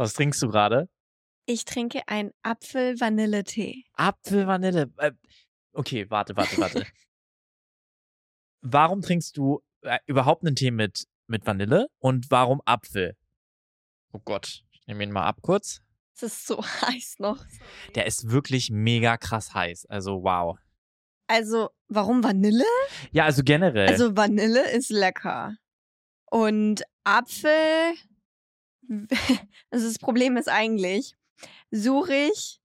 Was trinkst du gerade? Ich trinke einen Apfel-Vanille-Tee. Apfel-Vanille. Äh, okay, warte, warte, warte. warum trinkst du äh, überhaupt einen Tee mit, mit Vanille und warum Apfel? Oh Gott, ich nehme ihn mal ab kurz. Es ist so heiß noch. Der ist wirklich mega krass heiß. Also wow. Also, warum Vanille? Ja, also generell. Also, Vanille ist lecker. Und Apfel, also das Problem ist eigentlich, suche ich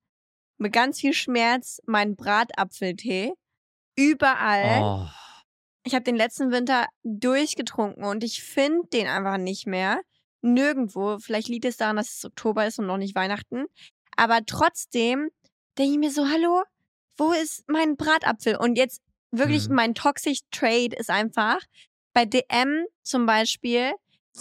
mit ganz viel Schmerz meinen Bratapfeltee überall. oh. Ich habe den letzten Winter durchgetrunken und ich finde den einfach nicht mehr. Nirgendwo. Vielleicht liegt es daran, dass es Oktober ist und noch nicht Weihnachten. Aber trotzdem denke ich mir so, hallo, wo ist mein Bratapfel? Und jetzt wirklich Mhm. mein Toxic Trade ist einfach bei DM zum Beispiel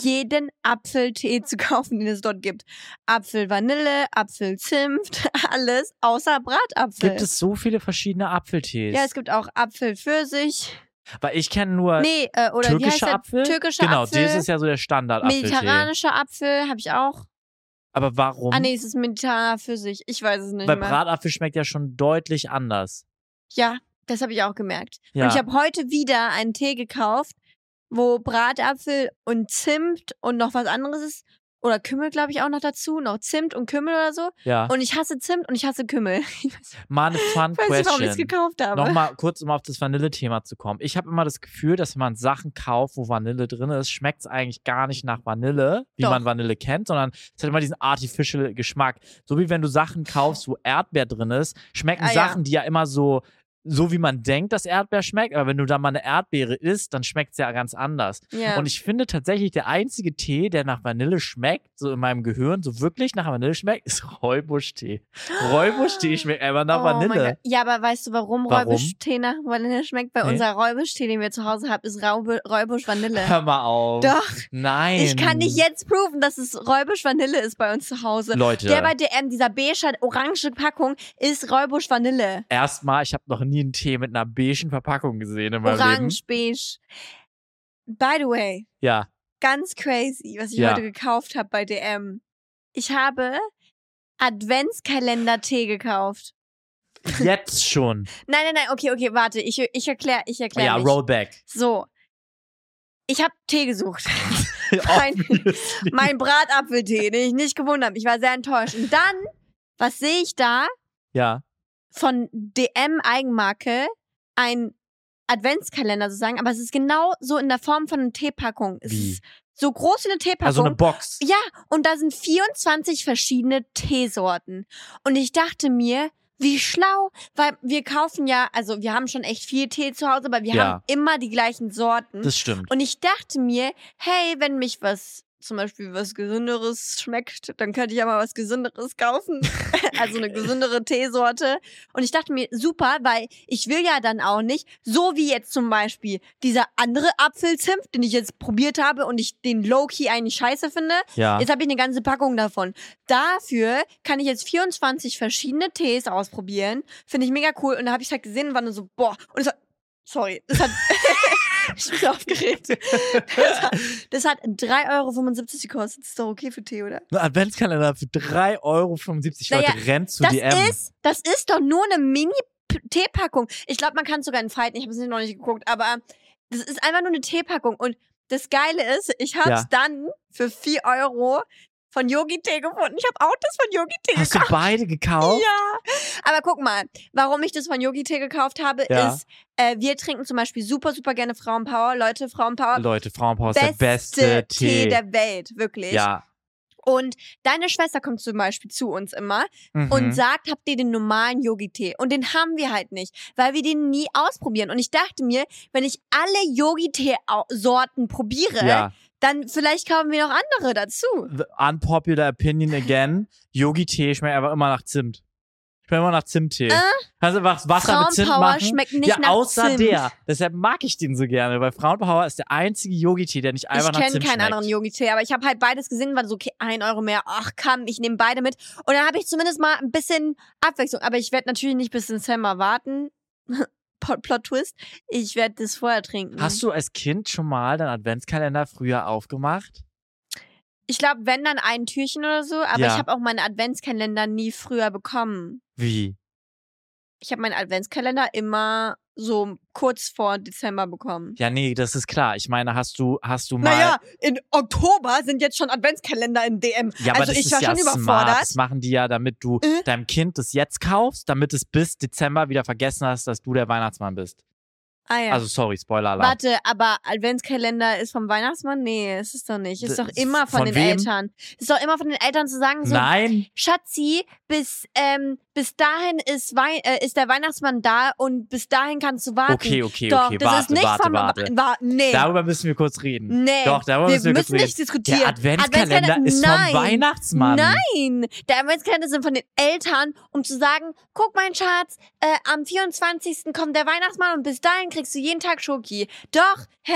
jeden Apfeltee zu kaufen, den es dort gibt. Apfel Vanille, Apfel Zimt, alles außer Bratapfel. Gibt es so viele verschiedene Apfeltees? ja, es gibt auch Apfel Pfirsich. Weil ich kenne nur Nee, äh, oder türkischer der? Apfel. Türkischer genau, Apfel. das ist ja so der Standard-Apfeltee. Mediterranischer Apfel habe ich auch. Aber warum? Ah nee, es ist mediterraner Pfirsich. Ich weiß es nicht Weil mehr. Bratapfel schmeckt ja schon deutlich anders. ja, das habe ich auch gemerkt. Ja. Und ich habe heute wieder einen Tee gekauft, wo Bratapfel und Zimt und noch was anderes ist. Oder Kümmel, glaube ich, auch noch dazu. Noch Zimt und Kümmel oder so. ja. Und ich hasse Zimt und ich hasse Kümmel. Ich weiß Mal eine fun nicht, warum ich es question. gekauft habe. Nochmal kurz, um auf das Vanille-Thema zu kommen. Ich habe immer das Gefühl, dass wenn man Sachen kauft, wo Vanille drin ist, schmeckt es eigentlich gar nicht nach Vanille, wie Doch. man Vanille kennt, sondern es hat immer diesen artificial Geschmack. So wie wenn du Sachen kaufst, wo Erdbeer drin ist, schmecken Ah, ja. Sachen, die ja immer so, so wie man denkt, dass Erdbeer schmeckt, aber wenn du da mal eine Erdbeere isst, dann schmeckt es ja ganz anders. ja. Und ich finde tatsächlich, der einzige Tee, der nach Vanille schmeckt, so in meinem Gehirn, so wirklich nach Vanille schmeckt, ist Räubusch-Tee. Räubusch-Tee schmeckt einfach nach Oh Vanille. Ja, aber weißt du, warum, Warum? Räubusch-Tee nach Vanille schmeckt? Weil Nee. unser Räubusch-Tee, den wir zu Hause haben, ist Räubusch-Vanille. Hör mal auf. Doch. Nein. Ich kann nicht jetzt proven, dass es Räubusch-Vanille ist bei uns zu Hause. Leute, Der bei DM, dieser beige, orange Packung, ist Räubusch-Vanille. erstmal, ich habe noch nie einen Tee mit einer beigen Verpackung gesehen in meinem Leben. Orange, beige. By the way, Ja. ganz crazy, was ich Ja. heute gekauft habe bei DM. Ich habe Adventskalender-Tee gekauft. Jetzt schon. Nein, nein, nein, okay, okay, warte, ich, ich erkläre ich erklär ja, mich. Rollback. So. Ich habe Tee gesucht. Mein- mein Bratapfeltee, den ich nicht gewonnen habe. Ich war sehr enttäuscht. Und dann, was sehe ich da? ja. Von DM Eigenmarke ein Adventskalender sozusagen, aber es ist genau so in der Form von einer Teepackung. Es Wie? ist so groß wie eine Teepackung. Also eine Box. ja, und da sind 24 verschiedene Teesorten. Und ich dachte mir, wie schlau, weil wir kaufen ja, also wir haben schon echt viel Tee zu Hause, aber wir Ja. haben immer die gleichen Sorten. Das stimmt. Und ich dachte mir, hey, wenn mich was, zum Beispiel was Gesünderes schmeckt, dann könnte ich ja mal was Gesünderes kaufen. also eine gesündere Teesorte. Und ich dachte mir, super, weil ich will ja dann auch nicht, so wie jetzt zum Beispiel dieser andere Apfelzimt, den ich jetzt probiert habe und ich den Low-Key eigentlich scheiße finde. Ja. Jetzt habe ich eine ganze Packung davon. Dafür kann ich jetzt 24 verschiedene Tees ausprobieren. Finde ich mega cool. Und da habe ich halt gesehen und war nur so, boah. Und es hat, sorry, das hat, ich bin aufgeregt. Das hat, das hat 3,75 Euro gekostet. Das ist doch okay für Tee, oder? Ein Adventskalender für 3,75 Euro. Naja, Leute, rennt zu Das DM. ist, das ist doch nur eine Mini-Teepackung. Ich glaube, man kann es sogar in Falten. Ich habe es noch nicht geguckt, aber das ist einfach nur eine Teepackung. Und das Geile ist, ich habe es Ja. dann für 4 Euro von Yogi Tee gefunden. Ich habe auch das von Yogi Tee Hast du gekauft. beide gekauft? Ja, aber guck mal, warum ich das von Yogi Tee gekauft habe, Ja. ist, äh, wir trinken zum Beispiel super, super gerne Frauenpower. Leute, Frauenpower, Leute, Frauenpower ist der beste Tee. der Welt, wirklich. ja. Und deine Schwester kommt zum Beispiel zu uns immer Mhm. und sagt, habt ihr den normalen Yogi-Tee? Und den haben wir halt nicht, weil wir den nie ausprobieren. Und ich dachte mir, wenn ich alle Yogi-Tee-Sorten probiere, ja. Dann vielleicht kaufen wir noch andere dazu. The unpopular opinion again. Yogi-Tee schmeckt einfach immer nach Zimt. Schmeckt immer nach Zimttee. Äh? Kannst du einfach Wasser mit Zimt Frauenpower machen? schmeckt nicht ja, nach außer Zimt. der. Deshalb mag ich den so gerne, weil Frauenpower ist der einzige Yogi-Tee, der nicht einfach ich nach kenne Zimt keinen schmeckt. anderen Yogi-Tee, aber ich habe halt beides gesehen, war so, okay, ein Euro mehr, ach komm, ich nehme beide mit. Und dann habe ich zumindest mal ein bisschen Abwechslung. Aber ich werde natürlich nicht bis Dezember warten. Plot, Plot Twist, ich werde das vorher trinken. Hast du als Kind schon mal deinen Adventskalender früher aufgemacht? Ich glaube, wenn dann ein Türchen oder so, aber Ja. ich habe auch meinen Adventskalender nie früher bekommen. Wie? Ich habe meinen Adventskalender immer so kurz vor Dezember bekommen. Ja, nee, das ist klar. Ich meine, hast du, hast du mal. Naja, in Oktober sind jetzt schon Adventskalender in DM. Ja, aber also das ich ist war ja schon smart. überfordert. Das machen die ja, damit du Äh? deinem Kind das jetzt kaufst, damit es bis Dezember wieder vergessen hast, dass du der Weihnachtsmann bist. Ah ja. Also sorry, Spoiler-Alarm. Warte, aber Adventskalender ist vom Weihnachtsmann? Nee, ist es doch nicht. Ist D- doch immer von, von den wem? Eltern. Ist doch immer von den Eltern zu sagen, so, Nein, Schatzi, bis, ähm, bis dahin ist, Wei äh, ist der Weihnachtsmann da und bis dahin kannst du warten. okay, okay, doch, okay, das warte, ist nicht warte, vom warte. Wa nee. Darüber müssen wir kurz reden. nee. Doch, darüber wir müssen wir kurz müssen reden. nicht diskutieren. Der Adventskalender ist nein. vom Weihnachtsmann. Nein, der Adventskalender sind von den Eltern, um zu sagen, guck mein Schatz, äh, am 24. kommt der Weihnachtsmann und bis dahin kriegst du jeden Tag Schoki. Doch, hä?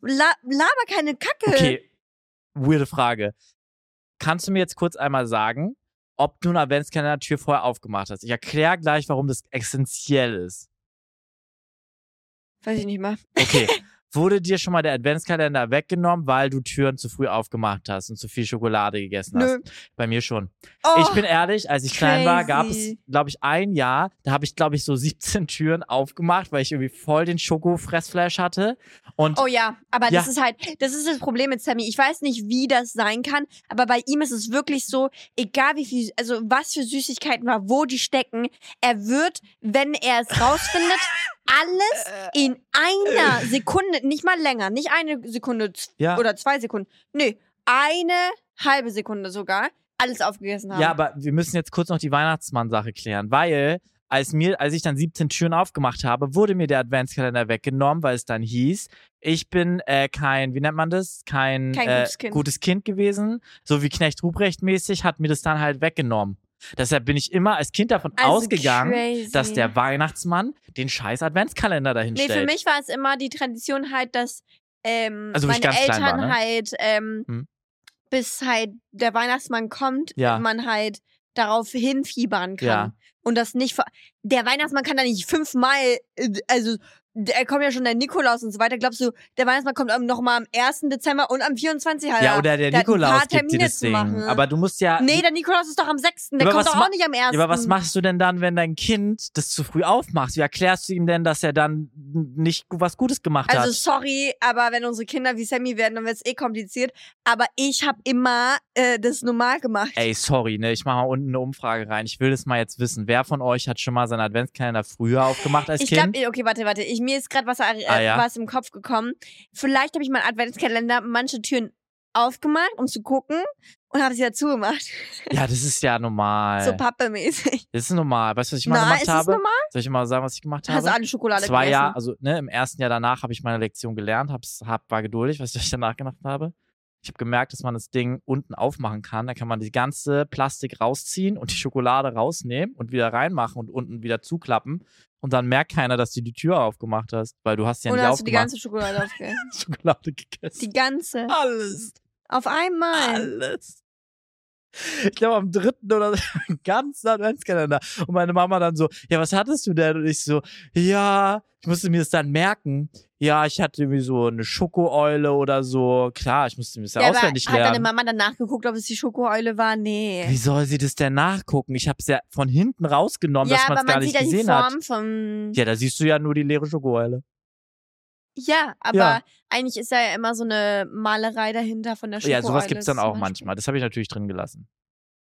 La laber keine Kacke. Okay, weirde Frage. Kannst du mir jetzt kurz einmal sagen, ob du eine Adventskalender-Tür vorher aufgemacht hast? Ich erkläre gleich, warum das essentiell ist. Weiß ich nicht mal. Okay. Wurde dir schon mal der Adventskalender weggenommen, weil du Türen zu früh aufgemacht hast und zu viel Schokolade gegessen Nö. hast? Bei mir schon. Oh, ich bin ehrlich, als ich klein war, gab es, crazy. glaube ich, ein Jahr, da habe ich, glaube ich, so 17 Türen aufgemacht, weil ich irgendwie voll den Schoko-Fressflash hatte. Und Oh ja, aber Ja. das ist halt, das ist das Problem mit Sammy. Ich weiß nicht, wie das sein kann, aber bei ihm ist es wirklich so, egal wie viel, also was für Süßigkeiten war, wo die stecken, er wird, wenn er es rausfindet, alles in einer Sekunde, nicht mal länger, nicht eine Sekunde ja, oder zwei Sekunden, nee, eine halbe Sekunde sogar, alles aufgegessen haben. ja, aber wir müssen jetzt kurz noch die Weihnachtsmann-Sache klären, weil als mir, als ich dann 17 Türen aufgemacht habe, wurde mir der Adventskalender weggenommen, weil es dann hieß, ich bin äh, kein, wie nennt man das? Kein, Kein äh, gutes Kind. gutes Kind gewesen. So wie Knecht Ruprecht mäßig hat mir das dann halt weggenommen. Deshalb bin ich immer als Kind davon Also ausgegangen, crazy. dass der Weihnachtsmann den scheiß Adventskalender dahin Nee, stellt. für mich war es immer die Tradition halt, dass ähm, Also, meine Eltern war, ne? halt, ähm, Hm. bis halt der Weihnachtsmann kommt, Ja. man halt darauf hinfiebern kann. Ja. Und das nicht, der Weihnachtsmann kann da nicht fünfmal, äh, also da kommt ja schon der Nikolaus und so weiter. Glaubst du, der Weihnachtsmann kommt noch mal am 1. Dezember und am 24. halt. ja, oder der der hat ein Nikolaus paar gibt dir Termine das zu Ding. machen. Aber du musst ja. Nee, der Nikolaus ist doch am 6. Der kommt doch auch nicht am 1. Ja, aber was machst du denn dann, wenn dein Kind das zu früh aufmacht? Wie erklärst du ihm denn, dass er dann nicht was Gutes gemacht Also hat? sorry, aber wenn unsere Kinder wie Sammy werden, dann wird es eh kompliziert. Aber ich habe immer äh, das normal gemacht. Ey, sorry, ne? Ich mache mal unten eine Umfrage rein. Ich will das mal jetzt wissen. Wer von euch hat schon mal seinen Adventskalender früher aufgemacht als ich Kind? glaube, okay, warte, warte. Ich, mir ist gerade was, äh, Ah, ja? was im Kopf gekommen. Vielleicht habe ich meinen Adventskalender manche Türen aufgemacht, um zu gucken und habe sie ja zugemacht. ja, das ist ja normal. So pappemäßig. das ist normal. Weißt du, was ich mal Na, gemacht ist das habe? normal? Soll ich mal sagen, was ich gemacht Hast du habe? alle Schokolade Zwei gegessen? Jahre, also ne, im ersten Jahr danach habe ich meine Lektion gelernt, hab's, hab, war geduldig, was ich danach gemacht habe. Ich habe gemerkt, dass man das Ding unten aufmachen kann. Da kann man die ganze Plastik rausziehen und die Schokolade rausnehmen und wieder reinmachen und unten wieder zuklappen. Und dann merkt keiner, dass du die Tür aufgemacht hast, weil du hast ja Oder nicht hast du die aufgemacht. ganze Schokolade aufgegessen? Schokolade gegessen. Die ganze. Alles. Auf einmal. Alles. Ich glaube, am dritten oder ganz Adventskalender. Und meine Mama dann so, ja, was hattest du denn? Und ich so, ja, ich musste mir das dann merken. Ja, ich hatte irgendwie so eine Schokooeule oder so. Klar, ich musste mir das ja, Ja, aber auswendig hat deine lernen. Mama dann nachgeguckt, ob es die Schokoeule war? Nee. Wie soll sie das denn nachgucken? Ich habe es ja von hinten rausgenommen, ja, dass man aber es gar man nicht sieht ja die gesehen hat. Ja, da siehst du ja nur die leere Schokooeule. Ja, aber Ja. eigentlich ist da ja immer so eine Malerei dahinter von der Schokoeule. Ja, sowas gibt's dann zum auch manchmal. Das habe ich natürlich drin gelassen.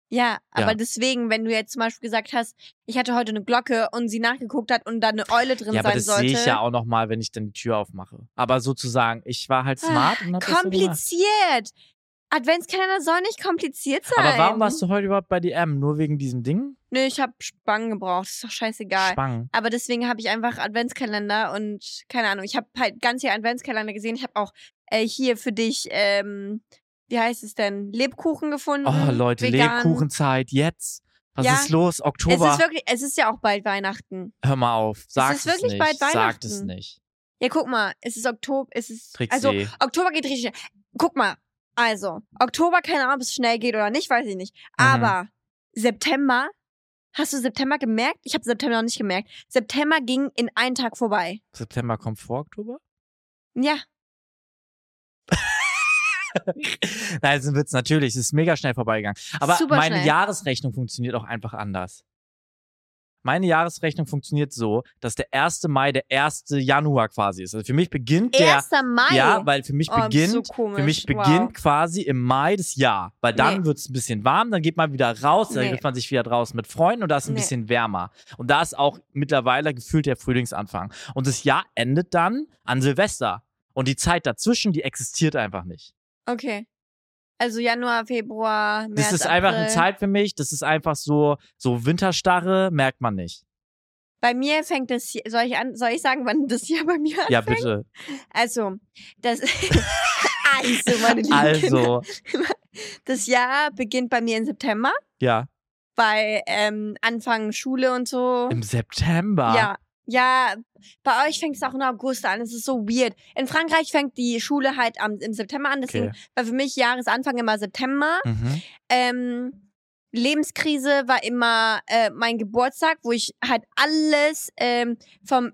Ja, aber Ja. deswegen, wenn du jetzt zum Beispiel gesagt hast, ich hatte heute eine Glocke und sie nachgeguckt hat und da eine Eule drin Ja, aber sein das sollte. sehe ich ja auch noch mal, wenn ich dann die Tür aufmache. Aber sozusagen, ich war halt smart und hab das so gemacht. Adventskalender soll nicht kompliziert sein. Aber warum warst du heute überhaupt bei DM? Nur wegen diesem Ding? Nö, ich habe Spangen gebraucht. Ist doch scheißegal. Spang. Aber deswegen habe ich einfach Adventskalender und keine Ahnung, ich habe halt ganz hier Adventskalender gesehen. Ich habe auch äh, hier für dich, ähm, wie heißt es denn, Lebkuchen gefunden. Oh, Leute, vegan. Lebkuchenzeit jetzt. Was Ja. ist los? Es Oktober. ist wirklich, es ist ja auch bald Weihnachten. Hör mal auf. Sag ist es wirklich nicht. bald Sag es Weihnachten. nicht. Ja, guck mal, es ist Oktober, es ist, Trixie. also Oktober geht richtig schnell. Guck mal, also, Oktober, keine Ahnung, ob es schnell geht oder nicht, weiß ich nicht. Mhm. Aber September, hast du September gemerkt? Ich habe September noch nicht gemerkt. September ging in einen Tag vorbei. September kommt vor Oktober? Ja. Nein, es ist ein Witz, natürlich. Es ist mega schnell vorbeigegangen. Aber Super meine schnell. Jahresrechnung funktioniert auch einfach anders. Meine Jahresrechnung funktioniert so, dass der 1. Mai der 1. Januar quasi ist. Also für mich beginnt der. 1. Mai. Ja, weil für mich Oh, beginnt, so für mich Wow. beginnt quasi im Mai das Jahr. Weil dann Nee. wird es ein bisschen warm, dann geht man wieder raus, dann Nee. trifft man sich wieder draußen mit Freunden und da ist ein Nee. bisschen wärmer. Und da ist auch mittlerweile gefühlt der Frühlingsanfang. Und das Jahr endet dann an Silvester. Und die Zeit dazwischen, die existiert einfach nicht. Okay. Also Januar, Februar, März, Das ist einfach eine April. Zeit für mich, das ist einfach so, so Winterstarre, merkt man nicht. Bei mir fängt das, soll ich, an, soll ich sagen, wann das Jahr bei mir Ja, anfängt? bitte. Also, das, also, meine lieben Kinder. Also, Das Jahr beginnt bei mir im September, ja, weil ähm, Anfang Schule und so. im September. Ja, ja, bei euch fängt es auch im August an. Es ist so weird. In Frankreich fängt die Schule halt am, im September an. Deswegen Okay. war für mich Jahresanfang immer September. Mhm. Ähm, Lebenskrise war immer äh, mein Geburtstag, wo ich halt alles ähm, vom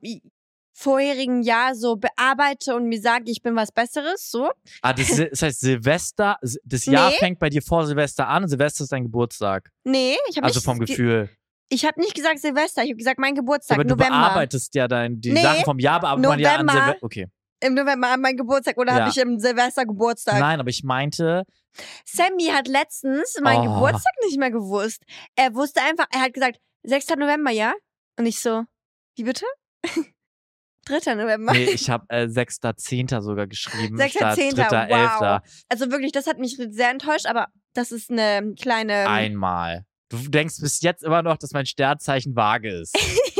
vorherigen Jahr so bearbeite und mir sage, ich bin was Besseres. So. Ah, das, das heißt, Silvester, das Jahr Nee. fängt bei dir vor Silvester an und Silvester ist dein Geburtstag. Nee, ich habe Also vom ge- Gefühl. Ich habe nicht gesagt Silvester, ich habe gesagt mein Geburtstag, Aber du November. bearbeitest ja dein, die Nee, Sachen vom Jahr, bearbeitet man ja an. Silvester. Okay. Im November an mein Geburtstag oder Ja. habe ich im Silvester Geburtstag? Nein, aber ich meinte, Sammy hat letztens meinen Oh. Geburtstag nicht mehr gewusst. Er wusste einfach, er hat gesagt, 6. November, ja? Und ich so, wie bitte? 3. November. nee, ich habe äh, 6.10. sogar geschrieben. 6.10., statt 3.11. wow. Also wirklich, das hat mich sehr enttäuscht, aber das ist eine kleine Einmal. Du denkst bis jetzt immer noch, dass mein Sternzeichen vage ist.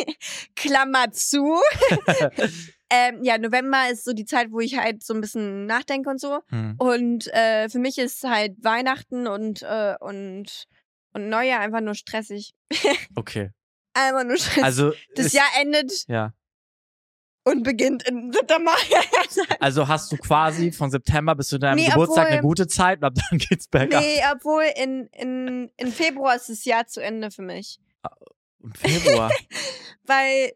Klammer zu. ähm, ja, November ist so die Zeit, wo ich halt so ein bisschen nachdenke und so. Hm. Und äh, für mich ist halt Weihnachten und, äh, und, und Neujahr einfach nur stressig. Okay. Einfach nur stressig. Also, das Jahr endet ja. Und beginnt in September. also hast du quasi von September bis zu deinem Nee, Geburtstag obwohl- eine gute Zeit und ab dann geht's bergab. nee, obwohl in, in, in Februar ist das Jahr zu Ende für mich. Im Februar. Weil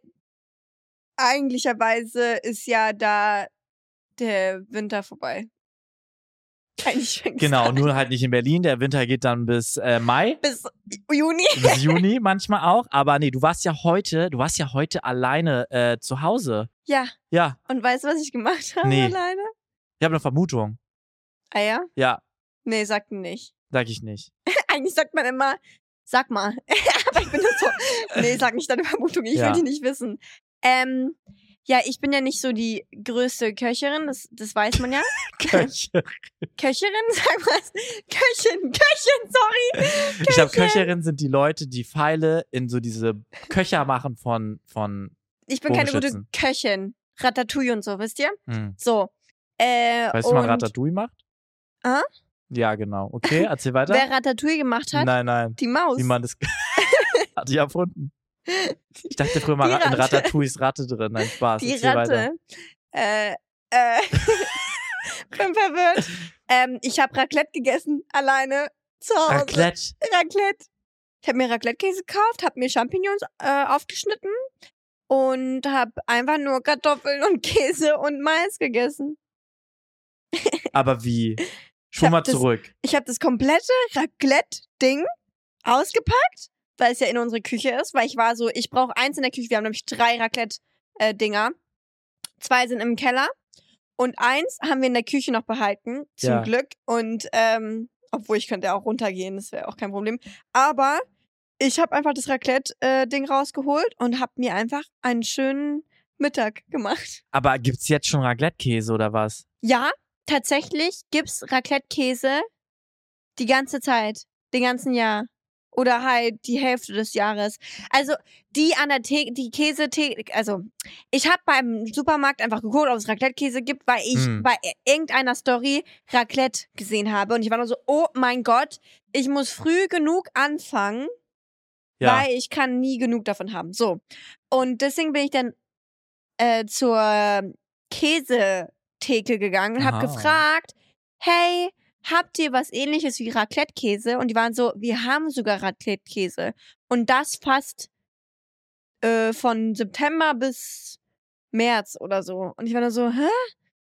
eigentlicherweise ist ja da der Winter vorbei. Genau, nur halt nicht in Berlin. Der Winter geht dann bis äh, Mai. bis Juni. bis Juni manchmal auch. Aber nee, du warst ja heute, du warst ja heute alleine äh, zu Hause. Ja, Ja, und weißt du, was ich gemacht habe Nee. alleine? ich habe eine Vermutung. Ah ja? Ja, Nee, sagt nicht. sag ich nicht. Eigentlich sagt man immer, sag mal. Aber ich bin nur so, nee, sag nicht deine Vermutung, ich Ja. will die nicht wissen. Ähm, ja, ich bin ja nicht so die größte Köcherin, das, das weiß man ja. Köche. Köcherin, sag mal. Köchin, Köchin, sorry. Ich glaube, Köcherinnen sind die Leute, die Pfeile in so diese Köcher machen von, von Ich bin keine gute. Köchin. Ratatouille und so, wisst ihr? hm. So. Äh, Weißt du, wie man Ratatouille macht? Ah? Ja, genau. Okay, erzähl weiter. Wer Ratatouille gemacht hat? Nein, nein. Die Maus. Wie man das hat die erfunden. Ich dachte früher mal, in Ratte. Ratatouille ist Ratte drin. Nein, Spaß. Die Erzähl Weiter. Ratte. Äh, äh. bin verwirrt. Ähm, ich habe Raclette gegessen, alleine zu Hause. Raclette. Raclette. Ich habe mir Raclette-Käse gekauft, habe mir Champignons äh, aufgeschnitten und habe einfach nur Kartoffeln und Käse und Mais gegessen. Aber wie? Schon mal das- zurück. Ich habe das komplette Raclette-Ding ausgepackt, weil es ja in unsere Küche ist, weil ich war so, ich brauche eins in der Küche. Wir haben nämlich drei Raclette-Dinger. Zwei sind im Keller und eins haben wir in der Küche noch behalten, zum Ja. Glück. Und ähm, obwohl ich könnte auch runtergehen, das wäre auch kein Problem. Aber ich habe einfach das Raclette-Ding rausgeholt und habe mir einfach einen schönen Mittag gemacht. Aber gibt's jetzt schon Raclette-Käse oder was? Ja, tatsächlich gibt's Raclette-Käse die ganze Zeit, den ganzen Jahr. Oder halt die Hälfte des Jahres. Also die an der Theke, die Käse, also ich habe beim Supermarkt einfach geguckt, ob es Raclette-Käse gibt, weil ich Hm. bei irgendeiner Story Raclette gesehen habe. Und ich war nur so, oh mein Gott, ich muss früh genug anfangen, Ja. weil ich kann nie genug davon haben. So. Und deswegen bin ich dann äh, zur Käsetheke gegangen und habe gefragt, hey, habt ihr was ähnliches wie Raclette-Käse? Und die waren so, wir haben sogar Raclette-Käse. Und das fast äh, von September bis März oder so. Und ich war nur so, hä?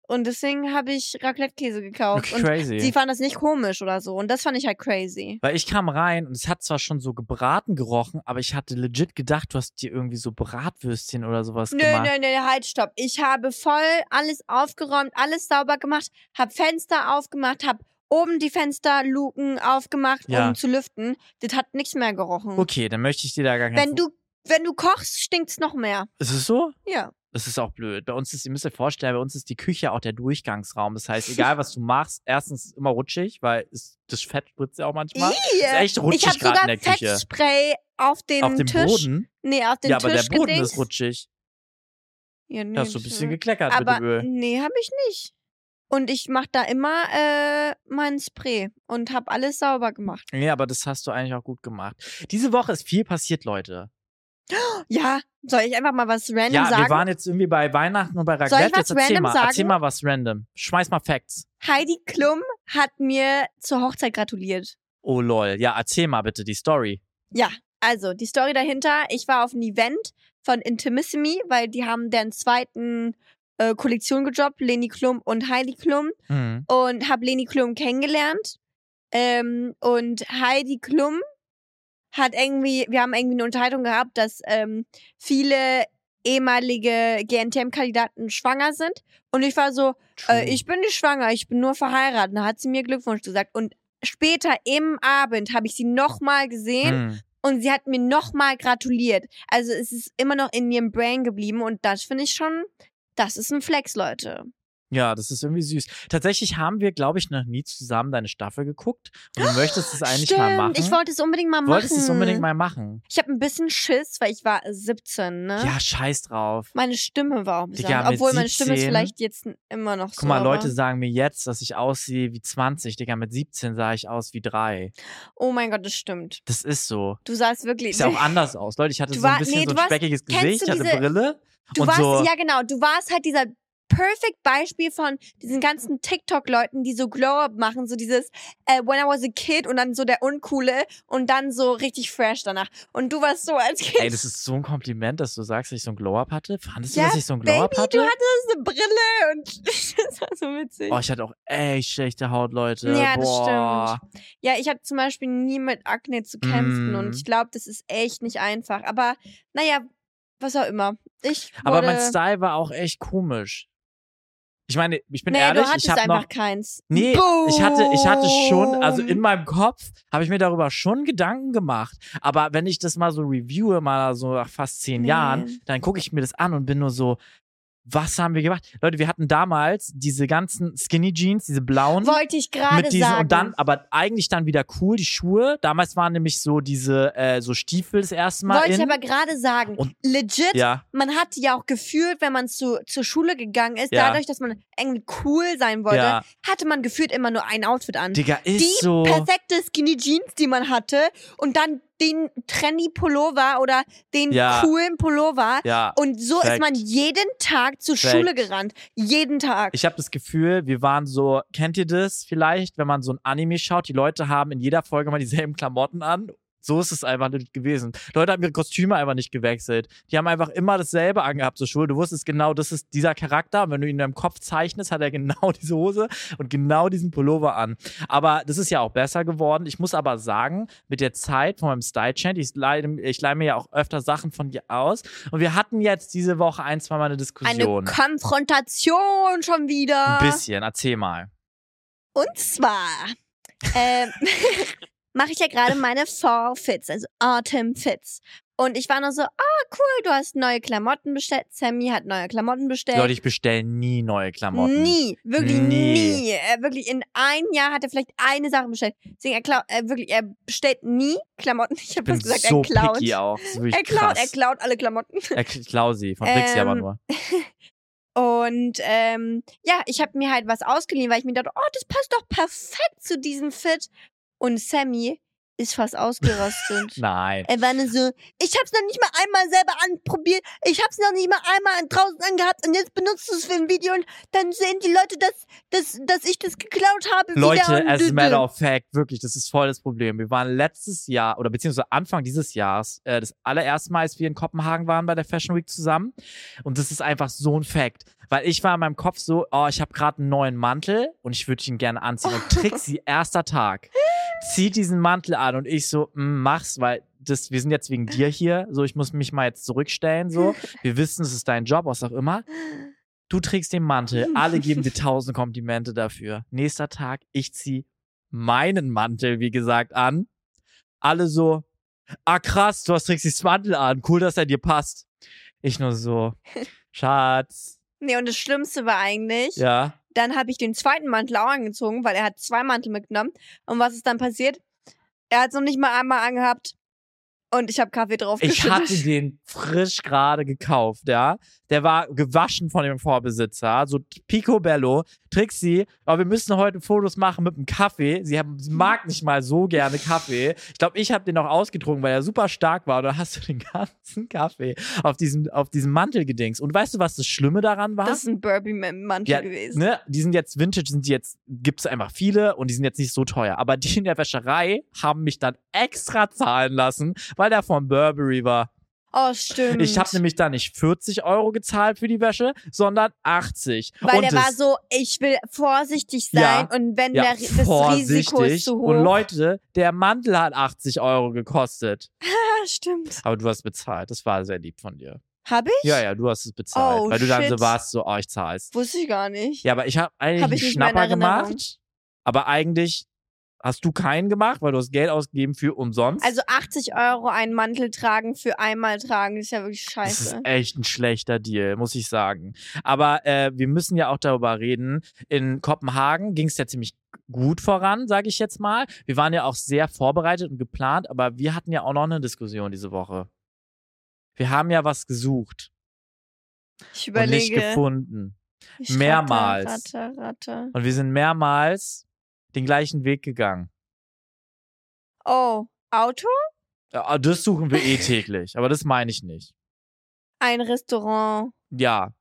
Und deswegen habe ich Raclette-Käse gekauft. Und Crazy. sie fanden das nicht komisch oder so. Und das fand ich halt crazy. Weil ich kam rein und es hat zwar schon so gebraten gerochen, aber ich hatte legit gedacht, du hast dir irgendwie so Bratwürstchen oder sowas Nö, gemacht. nö, nö, halt, stopp. Ich habe voll alles aufgeräumt, alles sauber gemacht, hab Fenster aufgemacht, hab oben die Fensterluken aufgemacht, Ja. um zu lüften. Das hat nichts mehr gerochen. Okay, dann möchte ich dir da gar keinen Wenn du, wenn du kochst, stinkt's noch mehr. Ist es so? Ja. Das ist auch blöd. Bei uns ist, ihr müsst euch vorstellen, bei uns ist die Küche auch der Durchgangsraum. Das heißt, egal was du machst, erstens es immer rutschig, weil es, das Fett spritzt ja auch manchmal. Ih, ist echt rutschig ich habe sogar in der Küche. Fettspray auf den Auf dem Tisch. Boden? Nee, auf den Ja, aber Tisch der Boden gedingst. ist rutschig. Ja, nee, Da hast du ein bisschen gekleckert aber mit dem Öl. nee, habe ich nicht. Und ich mach da immer äh, mein Spray und hab alles sauber gemacht. Nee, aber das hast du eigentlich auch gut gemacht. Diese Woche ist viel passiert, Leute. Ja, soll ich einfach mal was random ja, sagen? wir waren jetzt irgendwie bei Weihnachten und bei Soll ich Raclette. was Jetzt erzähl random mal, sagen? erzähl mal was random. Schmeiß mal Facts. Heidi Klum hat mir zur Hochzeit gratuliert. Oh lol. Ja, erzähl mal bitte die Story. Ja, also die Story dahinter. Ich war auf einem Event von Intimissimi, weil die haben deren zweiten äh, Kollektion gejobbt, Leni Klum und Heidi Klum. Mhm. und habe Leni Klum kennengelernt. Ähm, und Heidi Klum hat irgendwie, wir haben irgendwie eine Unterhaltung gehabt, dass ähm, viele ehemalige GNTM-Kandidaten schwanger sind. Und ich war so, äh, ich bin nicht schwanger, ich bin nur verheiratet. Da hat sie mir Glückwunsch gesagt. Und später im Abend habe ich sie nochmal gesehen Mhm. und sie hat mir nochmal gratuliert. Also es ist immer noch in ihrem Brain geblieben und das finde ich schon, das ist ein Flex, Leute. Ja, das ist irgendwie süß. Tatsächlich haben wir, glaube ich, noch nie zusammen deine Staffel geguckt. Und du möchtest es eigentlich mal machen. Ich wollte es unbedingt mal machen. Wolltest es unbedingt mal machen. Ich habe ein bisschen Schiss, weil ich war 17, ne? Ja, scheiß drauf. Meine Stimme war auch ein bisschen. Digga, obwohl meine Stimme ist 17 vielleicht jetzt immer noch so. Guck mal, Leute sagen mir jetzt, dass ich aussehe wie 20. Digga, mit 17 sah ich aus wie 3. Oh mein Gott, das stimmt. Das ist so. Du sahst wirklich. Ist ja auch anders aus. Leute, ich hatte Du so ein war- bisschen nee, so ein warst- speckiges kennst Gesicht, ich hatte diese- Brille. Du und warst, so, ja genau, du warst halt dieser perfect Beispiel von diesen ganzen TikTok-Leuten, die so Glow-Up machen, so dieses äh, When I was a kid und dann so der Uncoole und dann so richtig fresh danach. Und du warst so als Kind. Ey, das ist so ein Kompliment, dass du sagst, dass ich so ein Glow-Up hatte. Fandest du, Ja, dass ich so ein Glow-Up hatte? du hattest eine Brille und das war so witzig. Oh, ich hatte auch echt schlechte Haut, Leute. Ja, das Boah. Ja, ich hatte zum Beispiel nie mit Akne zu kämpfen Mm. und ich glaube, das ist echt nicht einfach. Aber naja, was auch immer. Ich Aber mein Style war auch echt komisch. Ich meine, ich bin nee, ehrlich, du ich habe einfach noch keins. Nee, ich hatte, ich hatte schon, also Boom. in meinem Kopf habe ich mir darüber schon Gedanken gemacht. Aber wenn ich das mal so reviewe, mal so nach fast zehn Nee. Jahren, dann gucke ich mir das an und bin nur so, was haben wir gemacht? Leute, wir hatten damals diese ganzen Skinny Jeans, diese blauen. Wollte ich gerade sagen. und dann, aber eigentlich dann wieder cool, die Schuhe. Damals waren nämlich so diese, äh, so Stiefel das erste Mal Wollte ich in. aber gerade sagen. Und- Legit, ja, man hat ja auch gefühlt, wenn man zu, zur Schule gegangen ist, Ja. dadurch, dass man irgendwie cool sein wollte, ja. hatte man gefühlt immer nur ein Outfit an. Digga, ist die so. perfekte Skinny Jeans, die man hatte und dann den trendy Pullover oder den Ja. coolen Pullover. Ja. Und so Fact. ist man jeden Tag zur Fact. Schule gerannt. Jeden Tag. Ich habe das Gefühl, wir waren so, kennt ihr das vielleicht, wenn man so ein Anime schaut, die Leute haben in jeder Folge mal dieselben Klamotten an. So ist es einfach nicht gewesen. Leute haben ihre Kostüme einfach nicht gewechselt. Die haben einfach immer dasselbe angehabt zur Schule. Du wusstest genau, das ist dieser Charakter. Und wenn du ihn in deinem Kopf zeichnest, hat er genau diese Hose und genau diesen Pullover an. Aber das ist ja auch besser geworden. Ich muss aber sagen, mit der Zeit von meinem Style Change, ich leih, ich leih mir ja auch öfter Sachen von dir aus. Und wir hatten jetzt diese Woche ein, zwei Mal eine Eine Diskussion. Konfrontation schon wieder. ein bisschen, erzähl mal. Und zwar ähm, mache ich ja gerade meine Fall Fits, also Autumn Fits. Und ich war nur so, ah, cool, du hast neue Klamotten bestellt. Sammy hat neue Klamotten bestellt. Leute, ich bestelle nie neue Klamotten. Nie, wirklich Nie. nie. Er wirklich in ein Jahr hat er vielleicht eine Sache bestellt. Deswegen er klaut, er wirklich, er bestellt nie Klamotten. Ich habe fast gesagt, so er klaut. picky auch. Er klaut, krass. er klaut alle Klamotten. Er klaut sie, von aber Ähm, nur. Und ähm, ja, ich habe mir halt was ausgeliehen, weil ich mir dachte, oh, das passt doch perfekt zu diesem Fit. Und Sammy, ist fast ausgerastet. Nein. Er war nur so, ich hab's noch nicht mal einmal selber anprobiert, ich hab's noch nicht mal einmal draußen angehabt und jetzt benutzt du es für ein Video und dann sehen die Leute, dass, dass, dass ich das geklaut habe. Leute, as a matter of fact, wirklich, das ist voll das Problem. Wir waren letztes Jahr oder beziehungsweise Anfang dieses Jahres äh, das allererste Mal, als wir in Kopenhagen waren bei der Fashion Week zusammen. Und das ist einfach so ein Fact. Weil ich war in meinem Kopf so, oh, ich habe gerade einen neuen Mantel und ich würde ihn gerne anziehen. Und Trixie, erster Tag, zieht diesen Mantel an und ich so, mm, mach's, weil das, wir sind jetzt wegen dir hier. So, ich muss mich mal jetzt zurückstellen. So, wir wissen, es ist dein Job, was auch immer. Du trägst den Mantel, alle geben dir tausend Komplimente dafür. Nächster Tag, ich zieh meinen Mantel, wie gesagt, an. Alle so, ah krass, du hast Trixis Mantel an, cool, dass er dir passt. Ich nur so, Schatz, Nee, und das Schlimmste war eigentlich, ja. Dann habe ich den zweiten Mantel auch angezogen, weil er hat zwei Mantel mitgenommen. Und was ist dann passiert? Er hat es noch nicht mal einmal angehabt und ich habe Kaffee drauf Ich hatte den frisch gerade gekauft, ja. Der war gewaschen von dem Vorbesitzer, so picobello. Trixie, aber wir müssen heute Fotos machen mit dem Kaffee. Sie, haben, sie mag nicht mal so gerne Kaffee. Ich glaube, ich habe den auch ausgetrunken, weil er super stark war. Und dann hast du den ganzen Kaffee auf diesem, auf diesem Mantel gedingst. Und weißt du, was das Schlimme daran war? Das ist ein Burpee-Mantel Ja, gewesen. ne, die sind jetzt Vintage, sind die jetzt, gibt's einfach viele und die sind jetzt nicht so teuer. Aber die in der Wäscherei haben mich dann extra zahlen lassen, weil der von Burberry war. Oh, stimmt. Ich habe nämlich da nicht 40 Euro gezahlt für die Wäsche, sondern 80. Weil und der war so, ich will vorsichtig sein Ja, und wenn ja, der, das Risiko ist zu hoch. Und Leute, der Mantel hat 80 Euro gekostet. stimmt. Aber du hast bezahlt. Das war sehr lieb von dir. Hab ich? Ja, ja, du hast es bezahlt. Oh, weil du dann so shit. warst, so, oh, ich zahl's. Wusste ich gar nicht. Ja, aber ich habe eigentlich Hab ich einen Schnapper gemacht. Aber eigentlich hast du keinen gemacht, weil du hast Geld ausgegeben für umsonst. Also 80 Euro einen Mantel tragen für einmal tragen, ist ja wirklich das ist scheiße. echt ein schlechter Deal, muss ich sagen. Aber äh, wir müssen ja auch darüber reden. In Kopenhagen ging es ja ziemlich gut voran, sage ich jetzt mal. Wir waren ja auch sehr vorbereitet und geplant, aber wir hatten ja auch noch eine Diskussion diese Woche. Wir haben ja was gesucht Ich und nicht überlege. gefunden. Ich mehrmals. Ratte, ratte, ratte. Und wir sind mehrmals den gleichen Weg gegangen. Oh, Auto? Ja, das suchen wir eh täglich, aber das meine ich nicht. Ein Restaurant. Ja,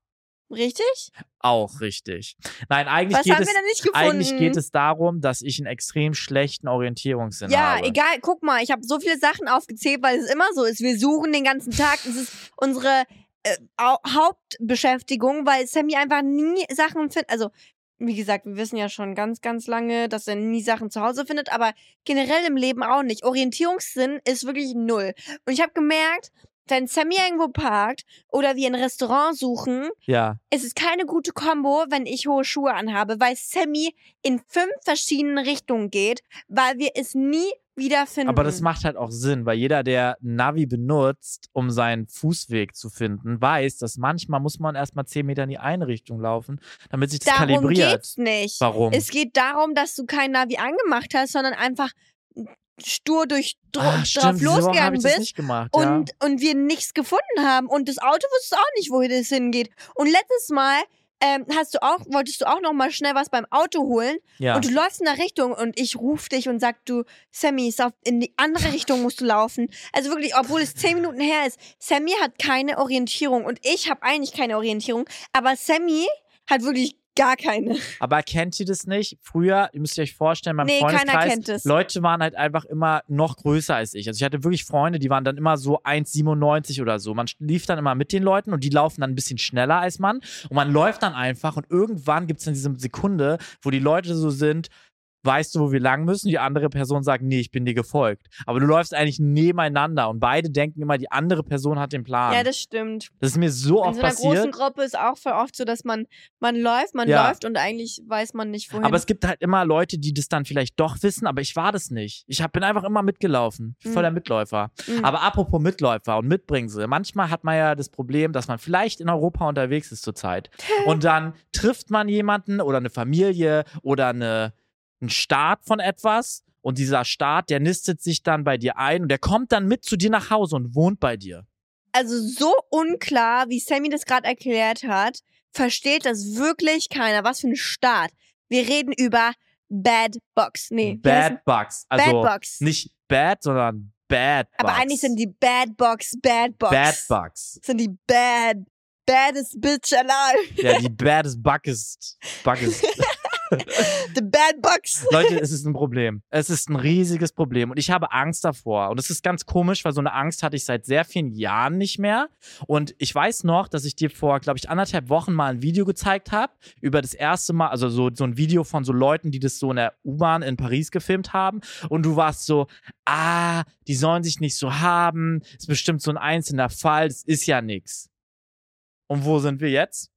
Richtig? auch richtig. Nein, eigentlich Was geht es eigentlich geht es darum, dass ich einen extrem schlechten Orientierungssinn ja, habe. egal. Guck mal, ich habe so viele Sachen aufgezählt, weil es immer so ist. Wir suchen den ganzen Tag. Das ist unsere äh, Au- Hauptbeschäftigung, weil Sammy einfach nie Sachen findet. Also, wie gesagt, wir wissen ja schon ganz, ganz lange, dass er nie Sachen zu Hause findet, aber generell im Leben auch nicht. Orientierungssinn ist wirklich null. Und ich habe gemerkt, wenn Sammy irgendwo parkt oder wir ein Restaurant suchen, Ja, es ist keine gute Kombo, wenn ich hohe Schuhe anhabe, weil Sammy in fünf verschiedenen Richtungen geht, weil wir es nie wiederfinden. aber das macht halt auch Sinn, weil jeder, der Navi benutzt, um seinen Fußweg zu finden, weiß, dass manchmal muss man erstmal 10 Meter in die eine Richtung laufen, damit sich das Darum kalibriert. geht's nicht. Warum? Es geht darum, dass du kein Navi angemacht hast, sondern einfach stur durch ah, drauf stimmt, losgegangen bist. gemacht. Und, und wir nichts gefunden haben. Und das Auto wusste auch nicht, wohin es hingeht. Und letztes Mal ähm, hast du auch, wolltest du auch noch mal schnell was beim Auto holen. ja. Und du läufst in der Richtung und ich ruf dich und sag du, Sammy, ist auf, in die andere Richtung musst du laufen. Also wirklich, obwohl es zehn Minuten her ist. Sammy hat keine Orientierung und ich habe eigentlich keine Orientierung. Aber Sammy hat wirklich gar keine. Aber kennt ihr das nicht? Früher, ihr müsst euch vorstellen, mein Nee, keiner Freundeskreis, kennt es. Leute waren halt einfach immer noch größer als ich. Also ich hatte wirklich Freunde, die waren dann immer so 1,97 oder so. Man lief dann immer mit den Leuten und die laufen dann ein bisschen schneller als man. Und man läuft dann einfach und irgendwann gibt es dann diese Sekunde, wo die Leute so sind, weißt du, wo wir lang müssen? Die andere Person sagt, nee, ich bin dir gefolgt. Aber du läufst eigentlich nebeneinander und beide denken immer, die andere Person hat den Plan. Ja, das stimmt. das ist mir so In oft so einer großen passiert. Gruppe ist auch voll oft so, dass man, man läuft, man Ja. läuft und eigentlich weiß man nicht, wohin. Aber es gibt halt immer Leute, die das dann vielleicht doch wissen, aber ich war das nicht. Ich hab, bin einfach immer mitgelaufen. Mhm. Voller Mitläufer. Mhm. Aber apropos Mitläufer und Mitbringsel. Manchmal hat man ja das Problem, dass man vielleicht in Europa unterwegs ist zurzeit. Und dann trifft man jemanden oder eine Familie oder eine, einen Staat von etwas. Und dieser Staat, der nistet sich dann bei dir ein und der kommt dann mit zu dir nach Hause und wohnt bei dir. also so unklar, wie Sammy das gerade erklärt hat, versteht das wirklich keiner. Was für ein Staat. Wir reden über Bad Box. Nee. Bad Bugs. Also Bad Box. nicht bad, sondern Bad Bugs. Aber eigentlich sind die Bad Box Bad Box. Bad Bugs. Sind die bad, baddest bitch alive. Ja, die baddest Buggest. Buggest. The Bad Box. Leute, es ist ein Problem. Es ist ein riesiges Problem und ich habe Angst davor. Und es ist ganz komisch, weil so eine Angst hatte ich seit sehr vielen Jahren nicht mehr. Und ich weiß noch, dass ich dir vor, glaube ich, anderthalb Wochen mal ein Video gezeigt habe über das erste Mal, also so, so ein Video von so Leuten, die das so in der U-Bahn in Paris gefilmt haben. Und du warst so, ah, die sollen sich nicht so haben. Ist bestimmt so ein einzelner Fall. Das ist ja nix. Und wo sind wir jetzt?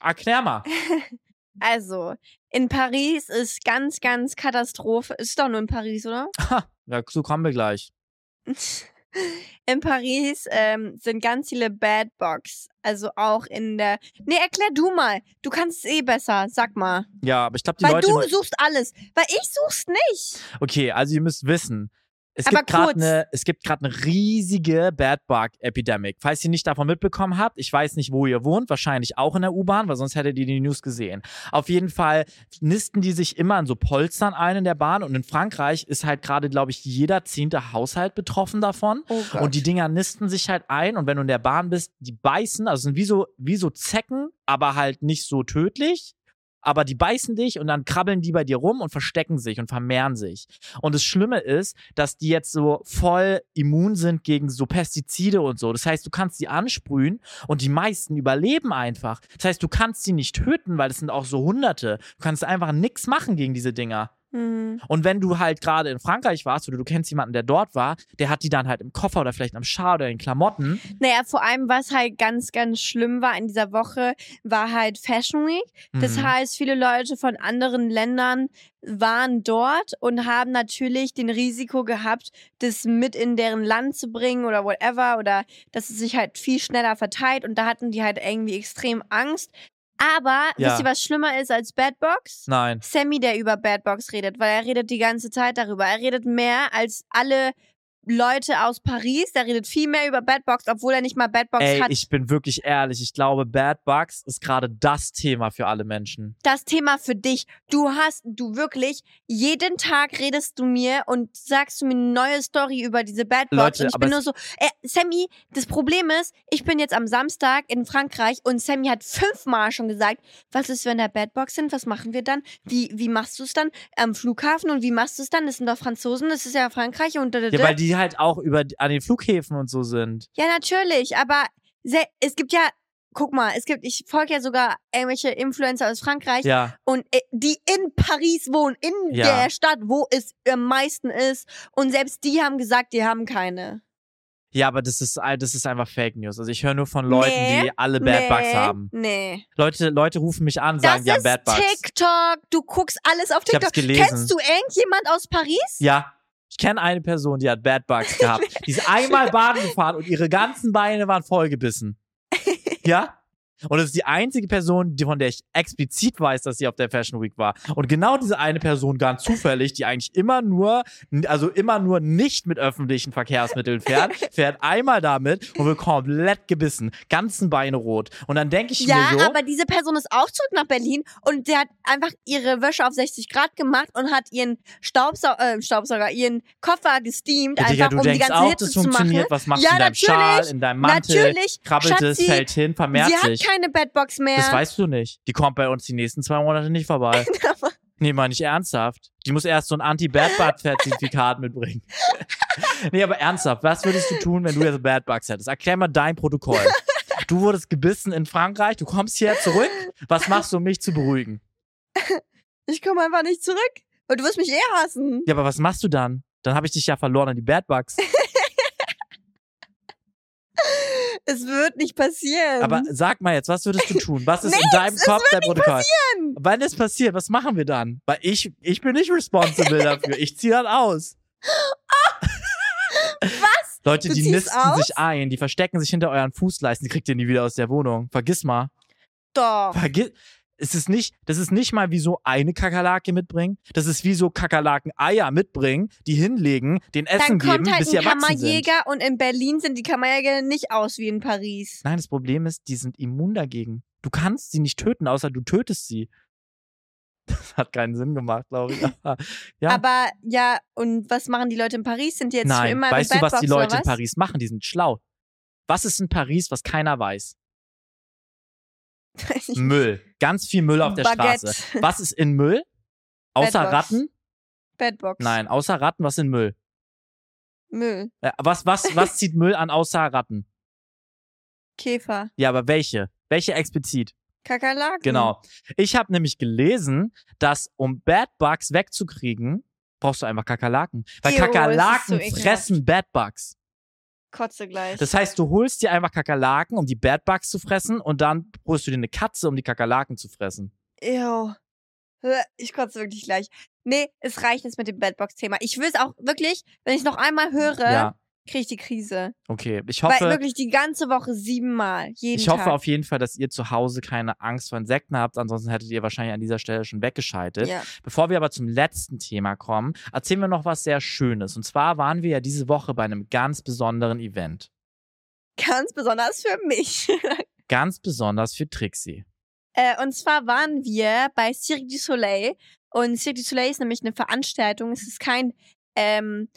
Erklär mal. Also, in Paris ist ganz, ganz Katastrophe. Ist doch nur in Paris, oder? Ja, so kommen wir gleich. In Paris ähm, sind ganz viele Bad Box. Also auch in der. Nee, erklär du mal. Du kannst es eh besser. Sag mal. Ja, aber ich glaube, die Weil Leute. du suchst alles. Weil ich such's nicht. Okay, also ihr müsst wissen, es Aber gibt gerade eine, es gibt gerade eine riesige Bad Bug Epidemic. Falls ihr nicht davon mitbekommen habt, ich weiß nicht, wo ihr wohnt, wahrscheinlich auch in der U-Bahn, weil sonst hättet ihr die News gesehen. Auf jeden Fall nisten die sich immer an so Polstern ein in der Bahn und in Frankreich ist halt gerade, glaube ich, jeder zehnte Haushalt betroffen davon. Oh. Und die Dinger nisten sich halt ein und wenn du in der Bahn bist, die beißen, also sind wie so, wie so Zecken, aber halt nicht so tödlich. Aber die beißen dich und dann krabbeln die bei dir rum und verstecken sich und vermehren sich. Und das Schlimme ist, dass die jetzt so voll immun sind gegen so Pestizide und so. Das heißt, du kannst sie ansprühen und die meisten überleben einfach. Das heißt, du kannst sie nicht töten, weil es sind auch so Hunderte. Du kannst einfach nichts machen gegen diese Dinger. Mhm. Und wenn du halt gerade in Frankreich warst oder du kennst jemanden, der dort war, der hat die dann halt im Koffer oder vielleicht am Schal oder in Klamotten. Naja, vor allem, was halt ganz, ganz schlimm war in dieser Woche, war halt Fashion Week. Das Mhm. heißt, viele Leute von anderen Ländern waren dort und haben natürlich den Risiko gehabt, das mit in deren Land zu bringen oder whatever oder dass es sich halt viel schneller verteilt und da hatten die halt irgendwie extrem Angst. Aber Ja. wisst ihr, was schlimmer ist als Bad Box? Nein. Sammy, der über Bad Box redet, weil er redet die ganze Zeit darüber. Er redet mehr als alle Leute aus Paris. Der redet viel mehr über Bad Box, obwohl er nicht mal Bad Box Ey, hat. ich bin wirklich ehrlich. Ich glaube, Bad Bugs ist gerade das Thema für alle Menschen. das Thema für dich. Du hast, du wirklich, jeden Tag redest du mir und sagst du mir eine neue Story über diese Bad Box. Leute, und ich bin nur so, äh, Sammy, das Problem ist, ich bin jetzt am Samstag in Frankreich und Sammy hat fünfmal schon gesagt, was ist, wenn da Bad Box sind? Was machen wir dann? Wie, wie machst du es dann am Flughafen und wie machst du es dann? Das sind doch Franzosen, das ist ja Frankreich und da, da, Ja, da. weil die halt auch über an den Flughäfen und so sind. Ja, natürlich, aber es gibt ja, guck mal, es gibt, ich folge ja sogar irgendwelche Influencer aus Frankreich Ja. und äh, die in Paris wohnen, in Ja. der Stadt, wo es am meisten ist. Und selbst die haben gesagt, die haben keine. Ja, aber das ist, das ist einfach Fake News. Also ich höre nur von Leuten, Nee, die alle Bad nee, Bugs haben. Nee. Leute, Leute rufen mich an, sagen, Das die haben ist Bad Bugs. TikTok. Du guckst alles auf Ich hab's TikTok. gelesen. Kennst du irgendjemand aus Paris? Ja. Ich kenne eine Person, die hat Bad Bugs gehabt. Die ist einmal baden gefahren und ihre ganzen Beine waren vollgebissen. Ja? Und das ist die einzige Person, die, von der ich explizit weiß, dass sie auf der Fashion Week war. Und genau diese eine Person, ganz zufällig, die eigentlich immer nur, also immer nur nicht mit öffentlichen Verkehrsmitteln fährt, fährt einmal damit und wird komplett gebissen. Ganzen Beine rot. Und dann denke ich Ja, mir so. aber diese Person ist auch zurück nach Berlin und der hat einfach ihre Wäsche auf 60 Grad gemacht und hat ihren Staubsauger, äh, Staubsauger ihren Koffer gesteamt, Ja, Digga, einfach um die ganze auch, Hitze das zu machen. funktioniert. Was machst Ja, du in deinem Schal, in deinem Mantel? Natürlich. Krabbelt es, fällt hin, vermehrt sich. Keine Badbox mehr. Das weißt du nicht. Die kommt bei uns die nächsten zwei Monate nicht vorbei. nee, mal nicht ernsthaft. Die muss erst so ein Anti-Bad-Bug-Zertifikat mitbringen. nee, aber ernsthaft, was würdest du tun, wenn du jetzt Bad Bugs hättest? Erklär mal dein Protokoll. Du wurdest gebissen in Frankreich, du kommst hier zurück. Was machst du, um mich zu beruhigen? Ich komme einfach nicht zurück. Und du wirst mich eh hassen. Ja, aber was machst du dann? Dann habe ich dich ja verloren an die Bad Bugs. Es wird nicht passieren. Aber sag mal jetzt, was würdest du tun? Was ist in deinem es Kopf dein Protokoll? passieren. Wenn es passiert, was machen wir dann? Weil ich, ich bin nicht responsible dafür. Ich ziehe dann aus. Was? Leute, Du die nisten aus? sich ein, die verstecken sich hinter euren Fußleisten, die kriegt ihr nie wieder aus der Wohnung. Vergiss mal. Doch. Vergiss. Es ist nicht, das ist nicht mal wie so eine Kakerlake mitbringen. Das ist wie so Kakerlaken Eier mitbringen, die hinlegen, den Essen Dann kommt geben, halt bis sie erwachsen sind. Kammerjäger und in Berlin sind die Kammerjäger nicht aus wie in Paris. Nein, das Problem ist, die sind immun dagegen. Du kannst sie nicht töten, außer du tötest sie. Das hat keinen Sinn gemacht, glaube ich. Aber, ja. Aber ja, und was machen die Leute in Paris? Sind die jetzt für Nein, immer weißt du, was die Leute in was? Paris machen? Die sind schlau. Was ist in Paris, was keiner weiß? Ich. Müll. Ganz viel Müll auf der Baguette. Straße. Was ist in Müll? Außer Bad Box. Ratten? Badbox. Nein, außer Ratten, was in Müll? Müll. Äh, was, was, was zieht Müll an außer Ratten? Käfer. Ja, aber welche? Welche explizit? Kakerlaken. Genau. Ich habe nämlich gelesen, dass um Bad Bugs wegzukriegen, brauchst du einfach Kakerlaken. Weil Ew, Kakerlaken so fressen Bad Bugs. Kotze gleich. Das heißt, du holst dir einfach Kakerlaken, um die Bad Bugs zu fressen und dann holst du dir eine Katze, um die Kakerlaken zu fressen. Ew. Ich kotze wirklich gleich. Nee, es reicht jetzt mit dem Badbox-Thema. Ich will es auch wirklich, wenn ich noch einmal höre, Ja, kriege ich die Krise. okay. Ich Weil hoffe, wirklich die ganze Woche siebenmal. Jeden ich hoffe Tag. auf jeden Fall, dass ihr zu Hause keine Angst vor Insekten habt. Ansonsten hättet ihr wahrscheinlich an dieser Stelle schon weggeschaltet. Ja. Bevor wir aber zum letzten Thema kommen, erzählen wir noch was sehr Schönes. Und zwar waren wir ja diese Woche bei einem ganz besonderen Event. Ganz besonders für mich. Ganz besonders für Trixie. Äh, und zwar waren wir bei Cirque du Soleil. Und Cirque du Soleil ist nämlich eine Veranstaltung. Es ist kein ähm,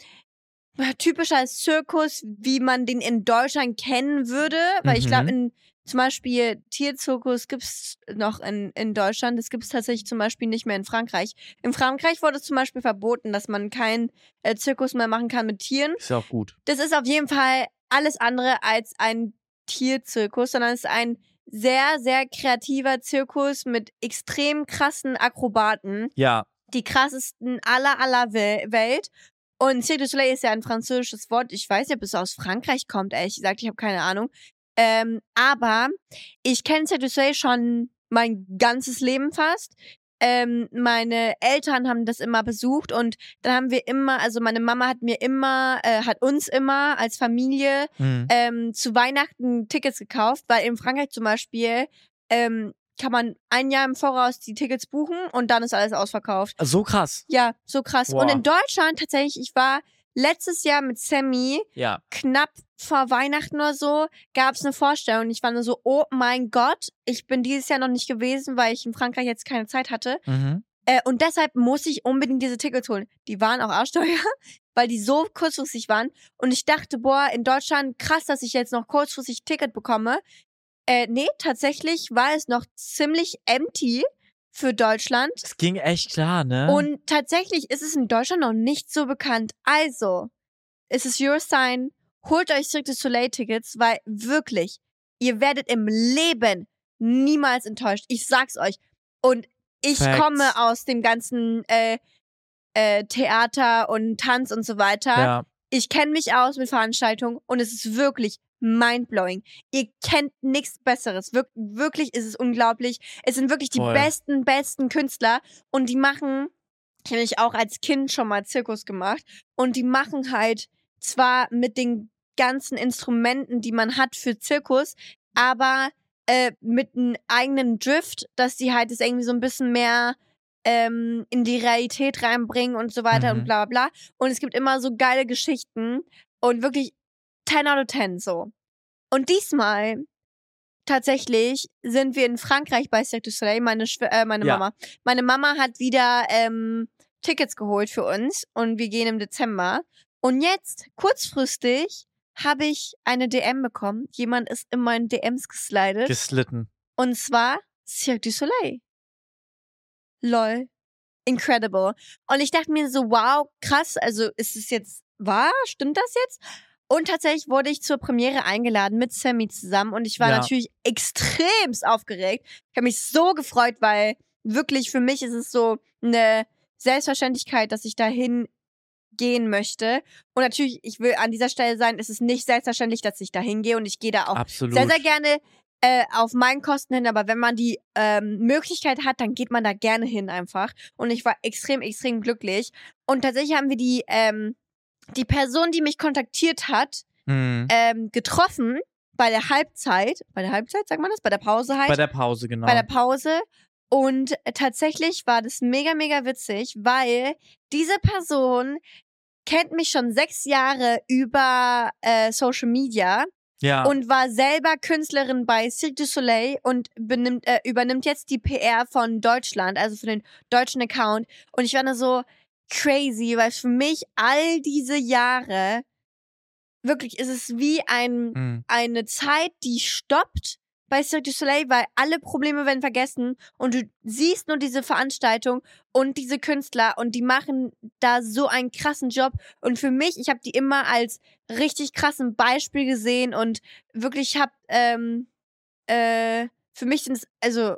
typischer Zirkus, wie man den in Deutschland kennen würde. Weil ich glaube, Mhm. zum Beispiel Tierzirkus gibt es noch in, in Deutschland. Das gibt es tatsächlich zum Beispiel nicht mehr in Frankreich. In Frankreich wurde es zum Beispiel verboten, dass man keinen äh, Zirkus mehr machen kann mit Tieren. Ist ja auch gut. Das ist auf jeden Fall alles andere als ein Tierzirkus, sondern es ist ein sehr, sehr kreativer Zirkus mit extrem krassen Akrobaten, Ja, die krassesten aller aller Wel Welt. Und Cirque du Soleil ist ja ein französisches Wort. Ich weiß nicht, ob es aus Frankreich kommt, ehrlich gesagt. Ich habe keine Ahnung. Ähm, aber ich kenne Cirque du Soleil schon mein ganzes Leben fast. Ähm, meine Eltern haben das immer besucht und dann haben wir immer, also meine Mama hat mir immer, äh, hat uns immer als Familie mhm. ähm, zu Weihnachten Tickets gekauft, weil in Frankreich zum Beispiel ähm, kann man ein Jahr im Voraus die Tickets buchen und dann ist alles ausverkauft. so krass. Ja, so krass. Boah. Und in Deutschland tatsächlich, ich war letztes Jahr mit Sammy Ja, knapp vor Weihnachten oder so, gab es eine Vorstellung. Und ich war nur so, oh mein Gott, ich bin dieses Jahr noch nicht gewesen, weil ich in Frankreich jetzt keine Zeit hatte. mhm. Äh, und deshalb muss ich unbedingt diese Tickets holen. Die waren auch arschteuer, weil die so kurzfristig waren. Und ich dachte, boah, in Deutschland krass, dass ich jetzt noch kurzfristig Ticket bekomme. Äh, nee, tatsächlich war es noch ziemlich empty für Deutschland. es ging echt klar, ne? Und tatsächlich ist es in Deutschland noch nicht so bekannt. Also, es ist your sign. Holt euch Cirque du Soleil Tickets, weil wirklich, ihr werdet im Leben niemals enttäuscht. Ich sag's euch. Und ich Facts. komme aus dem ganzen äh, äh, Theater und Tanz und so weiter. ja, Ich kenne mich aus mit Veranstaltungen und es ist wirklich mindblowing. Ihr kennt nichts Besseres. Wir wirklich ist es unglaublich. Es sind wirklich die Voll. besten, besten Künstler und die machen, ich habe nämlich auch als Kind schon mal Zirkus gemacht und die machen halt zwar mit den ganzen Instrumenten, die man hat für Zirkus, aber äh, mit einem eigenen Drift, dass die halt das irgendwie so ein bisschen mehr ähm, in die Realität reinbringen und so weiter Mhm. und bla bla bla. Und es gibt immer so geile Geschichten und wirklich 10 out of 10 so. Und diesmal tatsächlich sind wir in Frankreich bei Cirque du Soleil, meine, Schw äh, meine Ja. Mama. Meine Mama hat wieder ähm, Tickets geholt für uns und wir gehen im Dezember. Und jetzt, kurzfristig, habe ich eine DM bekommen. Jemand ist in meinen DMs geslidet. geslitten. und zwar Cirque du Soleil. Lol. Incredible. Und ich dachte mir so, wow, krass, also ist es jetzt wahr? Stimmt das jetzt? Und tatsächlich wurde ich zur Premiere eingeladen mit Sammy zusammen und ich war Ja. natürlich extremst aufgeregt. Ich habe mich so gefreut, weil wirklich für mich ist es so eine Selbstverständlichkeit, dass ich dahin gehen möchte. Und natürlich, ich will an dieser Stelle sein, es ist nicht selbstverständlich, dass ich dahin gehe und ich gehe da auch Absolut. sehr, sehr gerne äh, auf meinen Kosten hin, aber wenn man die ähm, Möglichkeit hat, dann geht man da gerne hin einfach. Und ich war extrem, extrem glücklich. Und tatsächlich haben wir die, ähm, die Person, die mich kontaktiert hat, Mhm. ähm, getroffen bei der Halbzeit. Bei der Halbzeit, sagt man das? Bei der Pause halt Bei der Pause, genau. bei der Pause. Und tatsächlich war das mega, mega witzig, weil diese Person kennt mich schon sechs Jahre über äh, Social Media Ja. und war selber Künstlerin bei Cirque du Soleil und benimmt, äh, übernimmt jetzt die PR von Deutschland, also für den deutschen Account. Und ich war nur so crazy, weil für mich all diese Jahre wirklich ist es wie ein, Mhm. eine Zeit, die stoppt bei Cirque du Soleil, weil alle Probleme werden vergessen und du siehst nur diese Veranstaltung und diese Künstler und die machen da so einen krassen Job und für mich, ich habe die immer als richtig krassen Beispiel gesehen und wirklich hab ähm, äh, für mich sind es also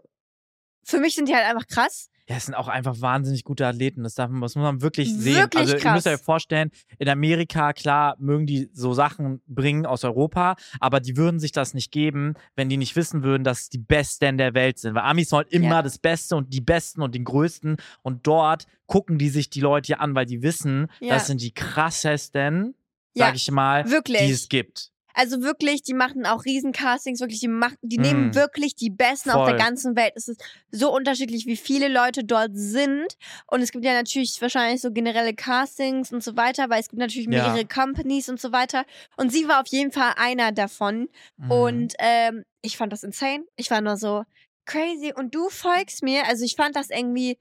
für mich sind die halt einfach krass. Ja, es sind auch einfach wahnsinnig gute Athleten. Das, darf, man- das muss man wirklich sehen. Wirklich also ihr müsst krass. euch vorstellen, in Amerika, klar, mögen die so Sachen bringen aus Europa, aber die würden sich das nicht geben, wenn die nicht wissen würden, dass es die Besten der Welt sind. Weil Amis wollen immer Ja. das Beste und die Besten und den Größten. Und dort gucken die sich die Leute an, weil die wissen, Ja. das sind die krassesten, Ja, sag ich mal, wirklich. die es gibt. Also wirklich, die machen auch Riesencastings, wirklich, die machen, die Mm. nehmen wirklich die Besten aus der Voll. ganzen Welt. Es ist so unterschiedlich, wie viele Leute dort sind. Und es gibt ja natürlich wahrscheinlich so generelle Castings und so weiter, weil es gibt natürlich Ja. mehrere Companies und so weiter. Und sie war auf jeden Fall einer davon. Mhm. Und ähm, ich fand das insane. Ich war nur so crazy. Und du folgst mir. Also ich fand das irgendwie,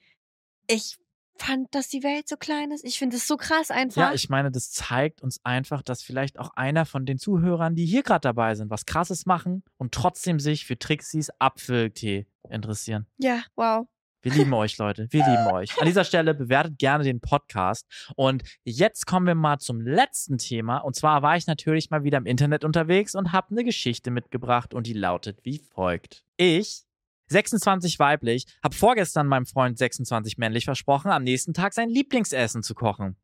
ich fand, dass die Welt so klein ist. Ich finde es so krass einfach. Ja, ich meine, das zeigt uns einfach, dass vielleicht auch einer von den Zuhörern, die hier gerade dabei sind, was Krasses machen und trotzdem sich für Trixis Apfeltee interessieren. ja wow. Wir lieben euch, Leute. Wir lieben euch. An dieser Stelle bewertet gerne den Podcast. Und jetzt kommen wir mal zum letzten Thema. Und zwar war ich natürlich mal wieder im Internet unterwegs und habe eine Geschichte mitgebracht und die lautet wie folgt. Ich 26 weiblich, habe vorgestern meinem Freund 26 männlich versprochen, am nächsten Tag sein Lieblingsessen zu kochen.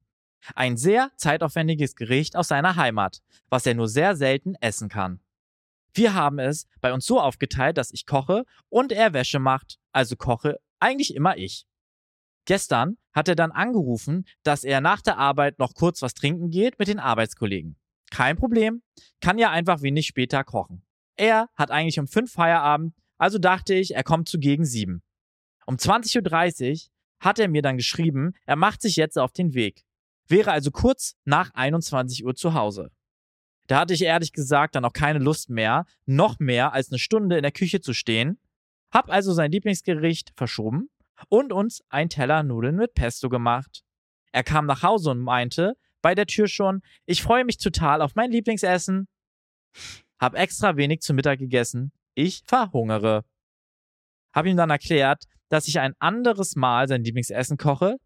Ein sehr zeitaufwendiges Gericht aus seiner Heimat, was er nur sehr selten essen kann. Wir haben es bei uns so aufgeteilt, dass ich koche und er Wäsche macht, also koche eigentlich immer ich. Gestern hat er dann angerufen, dass er nach der Arbeit noch kurz was trinken geht mit den Arbeitskollegen. Kein Problem, kann ja einfach wenig später kochen. Er hat eigentlich um fünf Feierabend, also dachte ich, er kommt zu gegen sieben. Um 20.30 Uhr hat er mir dann geschrieben, er macht sich jetzt auf den Weg. Wäre also kurz nach 21 Uhr zu Hause. Da hatte ich ehrlich gesagt dann auch keine Lust mehr, noch mehr als eine Stunde in der Küche zu stehen, hab also sein Lieblingsgericht verschoben und uns ein Teller Nudeln mit Pesto gemacht. Er kam nach Hause und meinte bei der Tür schon, ich freue mich total auf mein Lieblingsessen. Hab extra wenig zu Mittag gegessen. Ich verhungere. Hab ihm dann erklärt, dass ich ein anderes Mal sein Lieblingsessen koche,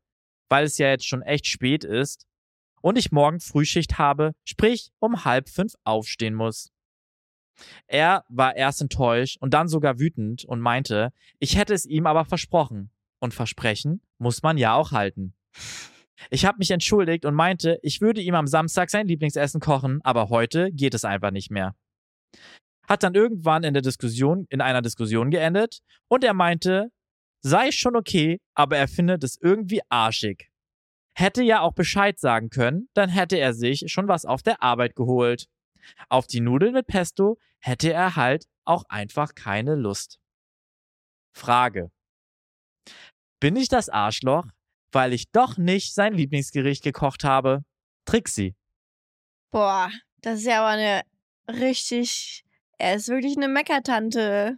weil es ja jetzt schon echt spät ist und ich morgen Frühschicht habe, sprich um halb fünf aufstehen muss. Er war erst enttäuscht und dann sogar wütend und meinte, ich hätte es ihm aber versprochen. Und Versprechen muss man ja auch halten. Ich habe mich entschuldigt und meinte, ich würde ihm am Samstag sein Lieblingsessen kochen, aber heute geht es einfach nicht mehr. Hat dann irgendwann in der Diskussion, in einer Diskussion geendet und er meinte, sei schon okay, aber er findet es irgendwie arschig. Hätte ja auch Bescheid sagen können, dann hätte er sich schon was auf der Arbeit geholt. Auf die Nudeln mit Pesto hätte er halt auch einfach keine Lust. Frage. Bin ich das Arschloch, weil ich doch nicht sein Lieblingsgericht gekocht habe? Trixie. Boah, das ist ja aber eine richtig. Er ist wirklich eine Meckertante.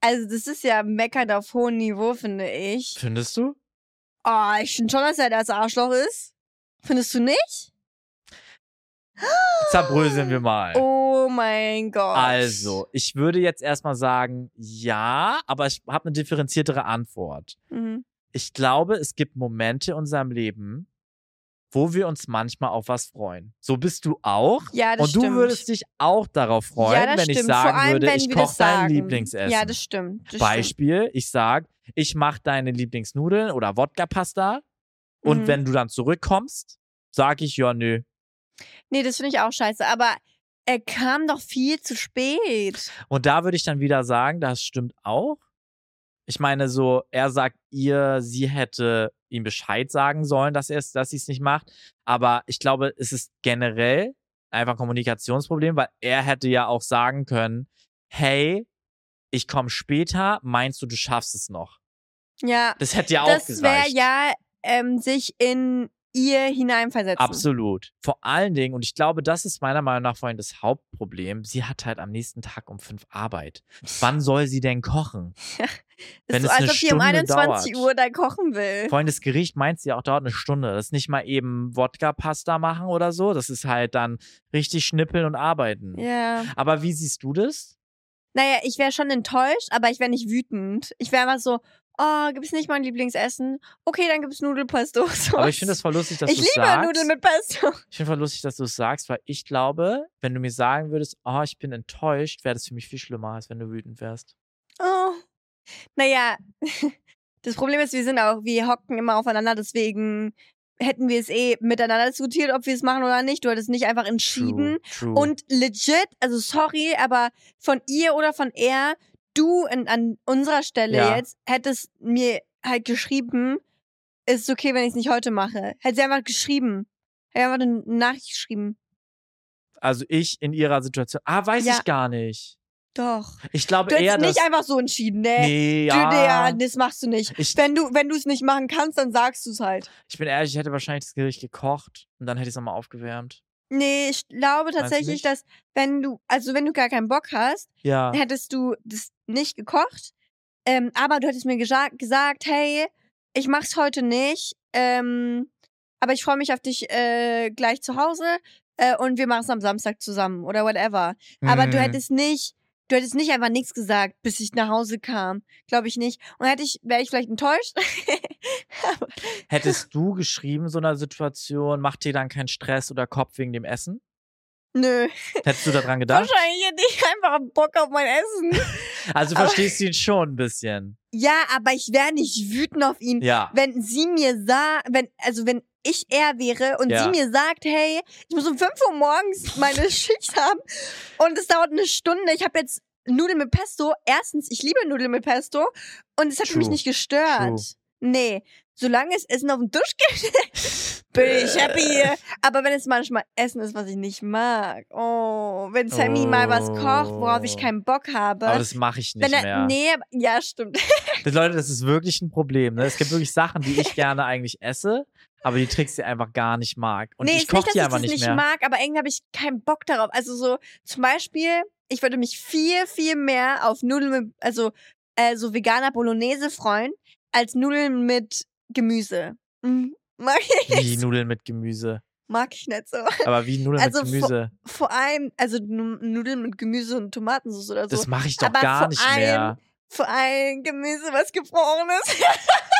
Also, das ist ja Meckern auf hohem Niveau, finde ich. Findest du? Oh, ich finde schon, dass er das Arschloch ist. Findest du nicht? Zerbröseln wir mal. Oh mein Gott. Also, ich würde jetzt erstmal sagen, ja, aber ich habe eine differenziertere Antwort. Mhm. Ich glaube, es gibt Momente in unserem Leben, wo wir uns manchmal auf was freuen. So bist du auch. Ja, das Und du stimmt. würdest dich auch darauf freuen, ja, wenn ich stimmt. Vor sagen allem, würde, ich koche dein. Lieblingsessen. Ja, das stimmt. Das stimmt. Beispiel, ich sag, ich mache deine Lieblingsnudeln oder Wodka-Pasta und Mhm. wenn du dann zurückkommst, sag ich, ja, nö. Nee, das finde ich auch scheiße. Aber er kam doch viel zu spät. Und da würde ich dann wieder sagen, das stimmt auch. Ich meine, so, er sagt ihr, sie hätte ihm Bescheid sagen sollen, dass er es, dass sie es nicht macht. Aber ich glaube, es ist generell einfach ein Kommunikationsproblem, weil er hätte ja auch sagen können, hey, ich komme später, meinst du, du schaffst es noch? Ja, Das hätte ja auch das wäre ja ähm, sich in ihr hineinversetzen. Absolut. Vor allen Dingen, und ich glaube, das ist meiner Meinung nach vorhin das Hauptproblem, sie hat halt am nächsten Tag um fünf Arbeit. Wann soll sie denn kochen? Wenn ist so, es als ob die um Stunde 21 dauert. Uhr da kochen will. Vor allem das Gericht meint sie auch dauert eine Stunde. Das ist nicht mal eben Wodka-Pasta machen oder so. Das ist halt dann richtig schnippeln und arbeiten. Ja. Aber wie siehst du das? Naja, ich wäre schon enttäuscht, aber ich wäre nicht wütend. Ich wäre immer so, oh, gibt es nicht mein Lieblingsessen? Okay, dann gibt es Nudelpesto. Aber ich finde das voll lustig, dass ich du liebe sagst. Nudeln mit Pesto. Ich finde voll lustig, dass du es sagst, weil ich glaube, wenn du mir sagen würdest, oh, ich bin enttäuscht, wäre das für mich viel schlimmer, als wenn du wütend wärst. Oh. Naja, das Problem ist, wir sind auch, wir hocken immer aufeinander, deswegen hätten wir es eh miteinander diskutiert, ob wir es machen oder nicht. Du hattest nicht einfach entschieden. True, true. Und legit, also sorry, aber von ihr oder von er, du in, an unserer Stelle Ja. jetzt, hättest mir halt geschrieben, ist okay, wenn ich es nicht heute mache. Hätte sie einfach geschrieben. Hätte einfach eine Nachricht geschrieben. also ich in ihrer Situation. Ah, weiß Ja. ich gar nicht. Doch. Ich glaube Du eher, hättest nicht einfach so entschieden, ne? nee, Du, ja. ja, das machst du nicht. Ich, Wenn du, wenn du es nicht machen kannst, dann sagst du es halt. ich bin ehrlich, ich hätte wahrscheinlich das Gericht gekocht und dann hätte ich es nochmal aufgewärmt. Nee, ich glaube du tatsächlich, dass wenn du, also wenn du gar keinen Bock hast, Ja. hättest du das nicht gekocht. Ähm, aber du hättest mir gesa gesagt, hey, ich mach's heute nicht, ähm, aber ich freue mich auf dich äh, gleich zu Hause äh, und wir machen es am Samstag zusammen oder whatever. Aber du Hm. hättest nicht, du hättest nicht einfach nichts gesagt, bis ich nach Hause kam. Glaube ich nicht. Und hätte ich, wäre ich vielleicht enttäuscht. Hättest du geschrieben, so einer Situation, macht dir dann keinen Stress oder Kopf wegen dem Essen? nö. Hättest du daran gedacht? Wahrscheinlich hätte ich einfach Bock auf mein Essen. Also Aber- verstehst du ihn schon ein bisschen. Ja, aber ich wäre nicht wütend auf ihn. Ja. wenn sie mir sah, wenn, also wenn ich er wäre und Ja. sie mir sagt, hey, ich muss um 5 Uhr morgens meine Schicht haben und es dauert eine Stunde, ich habe jetzt Nudeln mit Pesto. Erstens, ich liebe Nudeln mit Pesto und es hat mich True. nicht gestört. True. Nee, solange es Essen auf dem Tisch gibt, bin ich happy. Aber wenn es manchmal Essen ist, was ich nicht mag, oh, wenn Sammy mal was kocht, worauf ich Oh. keinen Bock habe. Aber das mache ich nicht er, mehr. nee, ja, stimmt. Das, Leute, das ist wirklich ein Problem. Ne? Es gibt wirklich Sachen, die ich gerne eigentlich esse, aber die Tricks die einfach gar nicht mag. Und nee, ich koche nicht, die ich einfach nicht nicht mehr. mag, aber irgendwie habe ich keinen Bock darauf. Also so zum Beispiel, ich würde mich viel, viel mehr auf Nudeln mit, also äh, so veganer Bolognese freuen, als Nudeln mit Gemüse. Mhm. Mag ich Wie nicht. Nudeln mit Gemüse. Mag ich nicht so. Aber wie Nudeln Also mit Gemüse. Vor allem, also Nu- Nudeln mit Gemüse und Tomatensauce oder so. Das mache ich doch aber gar vor nicht mehr. Vor allem Gemüse, was gefroren ist.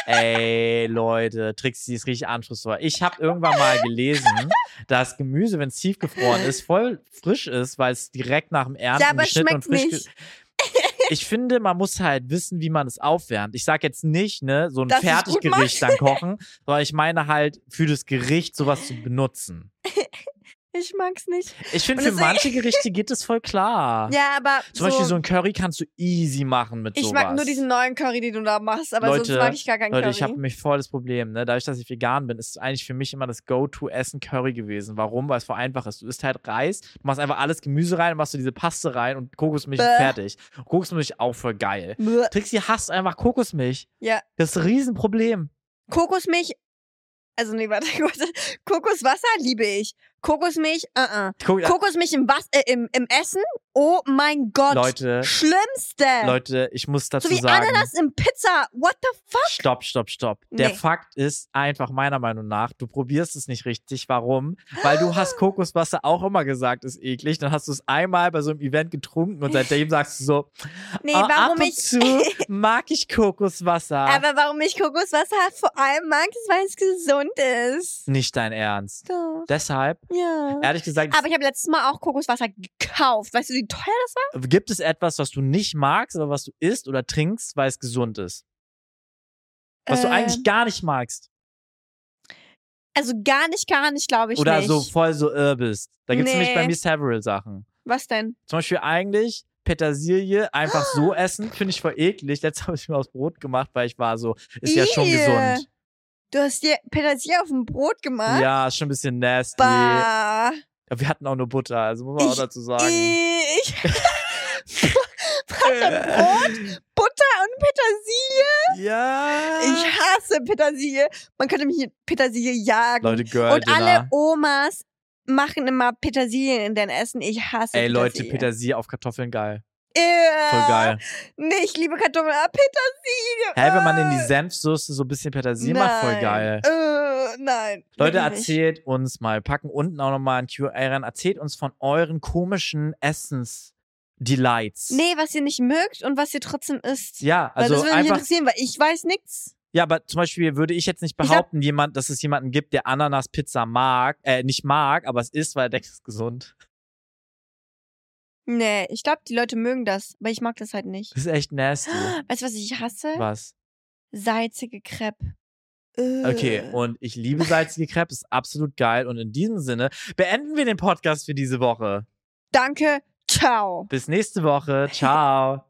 Ey, Leute, Trixie ist richtig anspruchsvoll. Ich habe irgendwann mal gelesen, dass Gemüse, wenn es tiefgefroren ist, voll frisch ist, weil es direkt nach dem Ernten Ja, aber geschnitten und schmeckt frisch nicht. ge- Ich finde, man muss halt wissen, wie man es aufwärmt. Ich sag jetzt nicht, ne, so ein Fertiggericht dann kochen, sondern ich meine halt für das Gericht sowas zu benutzen. Ich mag's nicht. Ich finde, für manche Gerichte geht es voll klar. Ja, aber Zum Beispiel so ein Curry kannst du easy machen mit ich sowas. mag nur diesen neuen Curry, den du da machst, aber Leute, sonst mag ich gar keinen Leute, Curry. ich habe nämlich voll das Problem, ne? Dadurch, dass ich vegan bin, ist es eigentlich für mich immer das Go-To-Essen Curry gewesen. Warum? Weil es voll einfach ist. Du isst halt Reis, du machst einfach alles Gemüse rein, machst du diese Paste rein und Kokosmilch Bäh. ist fertig. Kokosmilch auch voll geil. Bäh. Trixie hasst einfach Kokosmilch. Ja. Das ist ein Riesenproblem. Kokosmilch, also nee, warte, warte. Kokoswasser liebe ich. Kokosmilch, uh -uh. Guck, Kokosmilch im, Was äh, im, im Essen, oh mein Gott. Leute, Schlimmste. Leute, ich muss dazu so wie sagen. Ananas im Pizza. What the fuck? Stopp, stopp, stopp. Der Nee. Fakt ist einfach meiner Meinung nach, du probierst es nicht richtig. Warum? Weil du hast Kokoswasser auch immer gesagt, ist eklig. Dann hast du es einmal bei so einem Event getrunken und seitdem sagst du so, Nee, "Ah, warum ab und zu mag ich Kokoswasser. Aber warum ich Kokoswasser vor allem mag, ist, weil es gesund ist. nicht dein Ernst. Doch. Deshalb, Ja. ehrlich gesagt, Aber ich habe letztes Mal auch Kokoswasser gekauft. Weißt du, wie teuer das war? gibt es etwas, was du nicht magst, aber was du isst oder trinkst, weil es gesund ist? Was du Ähm, eigentlich gar nicht magst. Also gar nicht, gar nicht, glaube ich Oder nicht. so voll so irr bist. Da gibt es nämlich bei Nee. mir several Sachen. Was denn? Zum Beispiel eigentlich Petersilie einfach so essen, finde ich voll eklig. Letztes habe ich mir aus Brot gemacht, weil ich war so, ist ja schon gesund. Du hast dir Petersilie auf dem Brot gemacht? Ja, ist schon ein bisschen nasty. Bah. Ja, wir hatten auch nur Butter, also muss man auch Ich- dazu sagen. Ich. Brot, Butter und Petersilie. Ja. Ich hasse Petersilie. Man könnte mich mit Petersilie jagen. Leute, Girl, Und alle Omas machen immer Petersilien in dein Essen. Ich hasse Ey, Leute, Petersilie. Petersilie auf Kartoffeln geil. Äh, Voll geil. Nee, ich liebe Kartoffeln. Ah, Petersilie. Hä, wenn man in die äh. Senfsoße so ein bisschen Petersilie macht, voll Nein. geil. Äh, nein. Leute, erzählt uns mal, packen unten auch nochmal ein QA rein, erzählt uns von euren komischen Essens-Delights. Nee, was ihr nicht mögt und was ihr trotzdem isst. Ja, weil also das würde mich interessieren, weil ich weiß nichts. ja, aber zum Beispiel würde ich jetzt nicht Ich behaupten, jemand, dass es jemanden gibt, der Ananas-Pizza mag, äh, nicht mag, aber es ist, weil er denkt, es ist gesund. Nee, ich glaube, die Leute mögen das, aber ich mag das halt nicht. Das ist echt nasty. Weißt du, was ich hasse? Was? Salzige Crepe. Okay, und ich liebe salzige Crepe, ist absolut geil. Und in diesem Sinne beenden wir den Podcast für diese Woche. Danke, ciao. Bis nächste Woche. Ciao.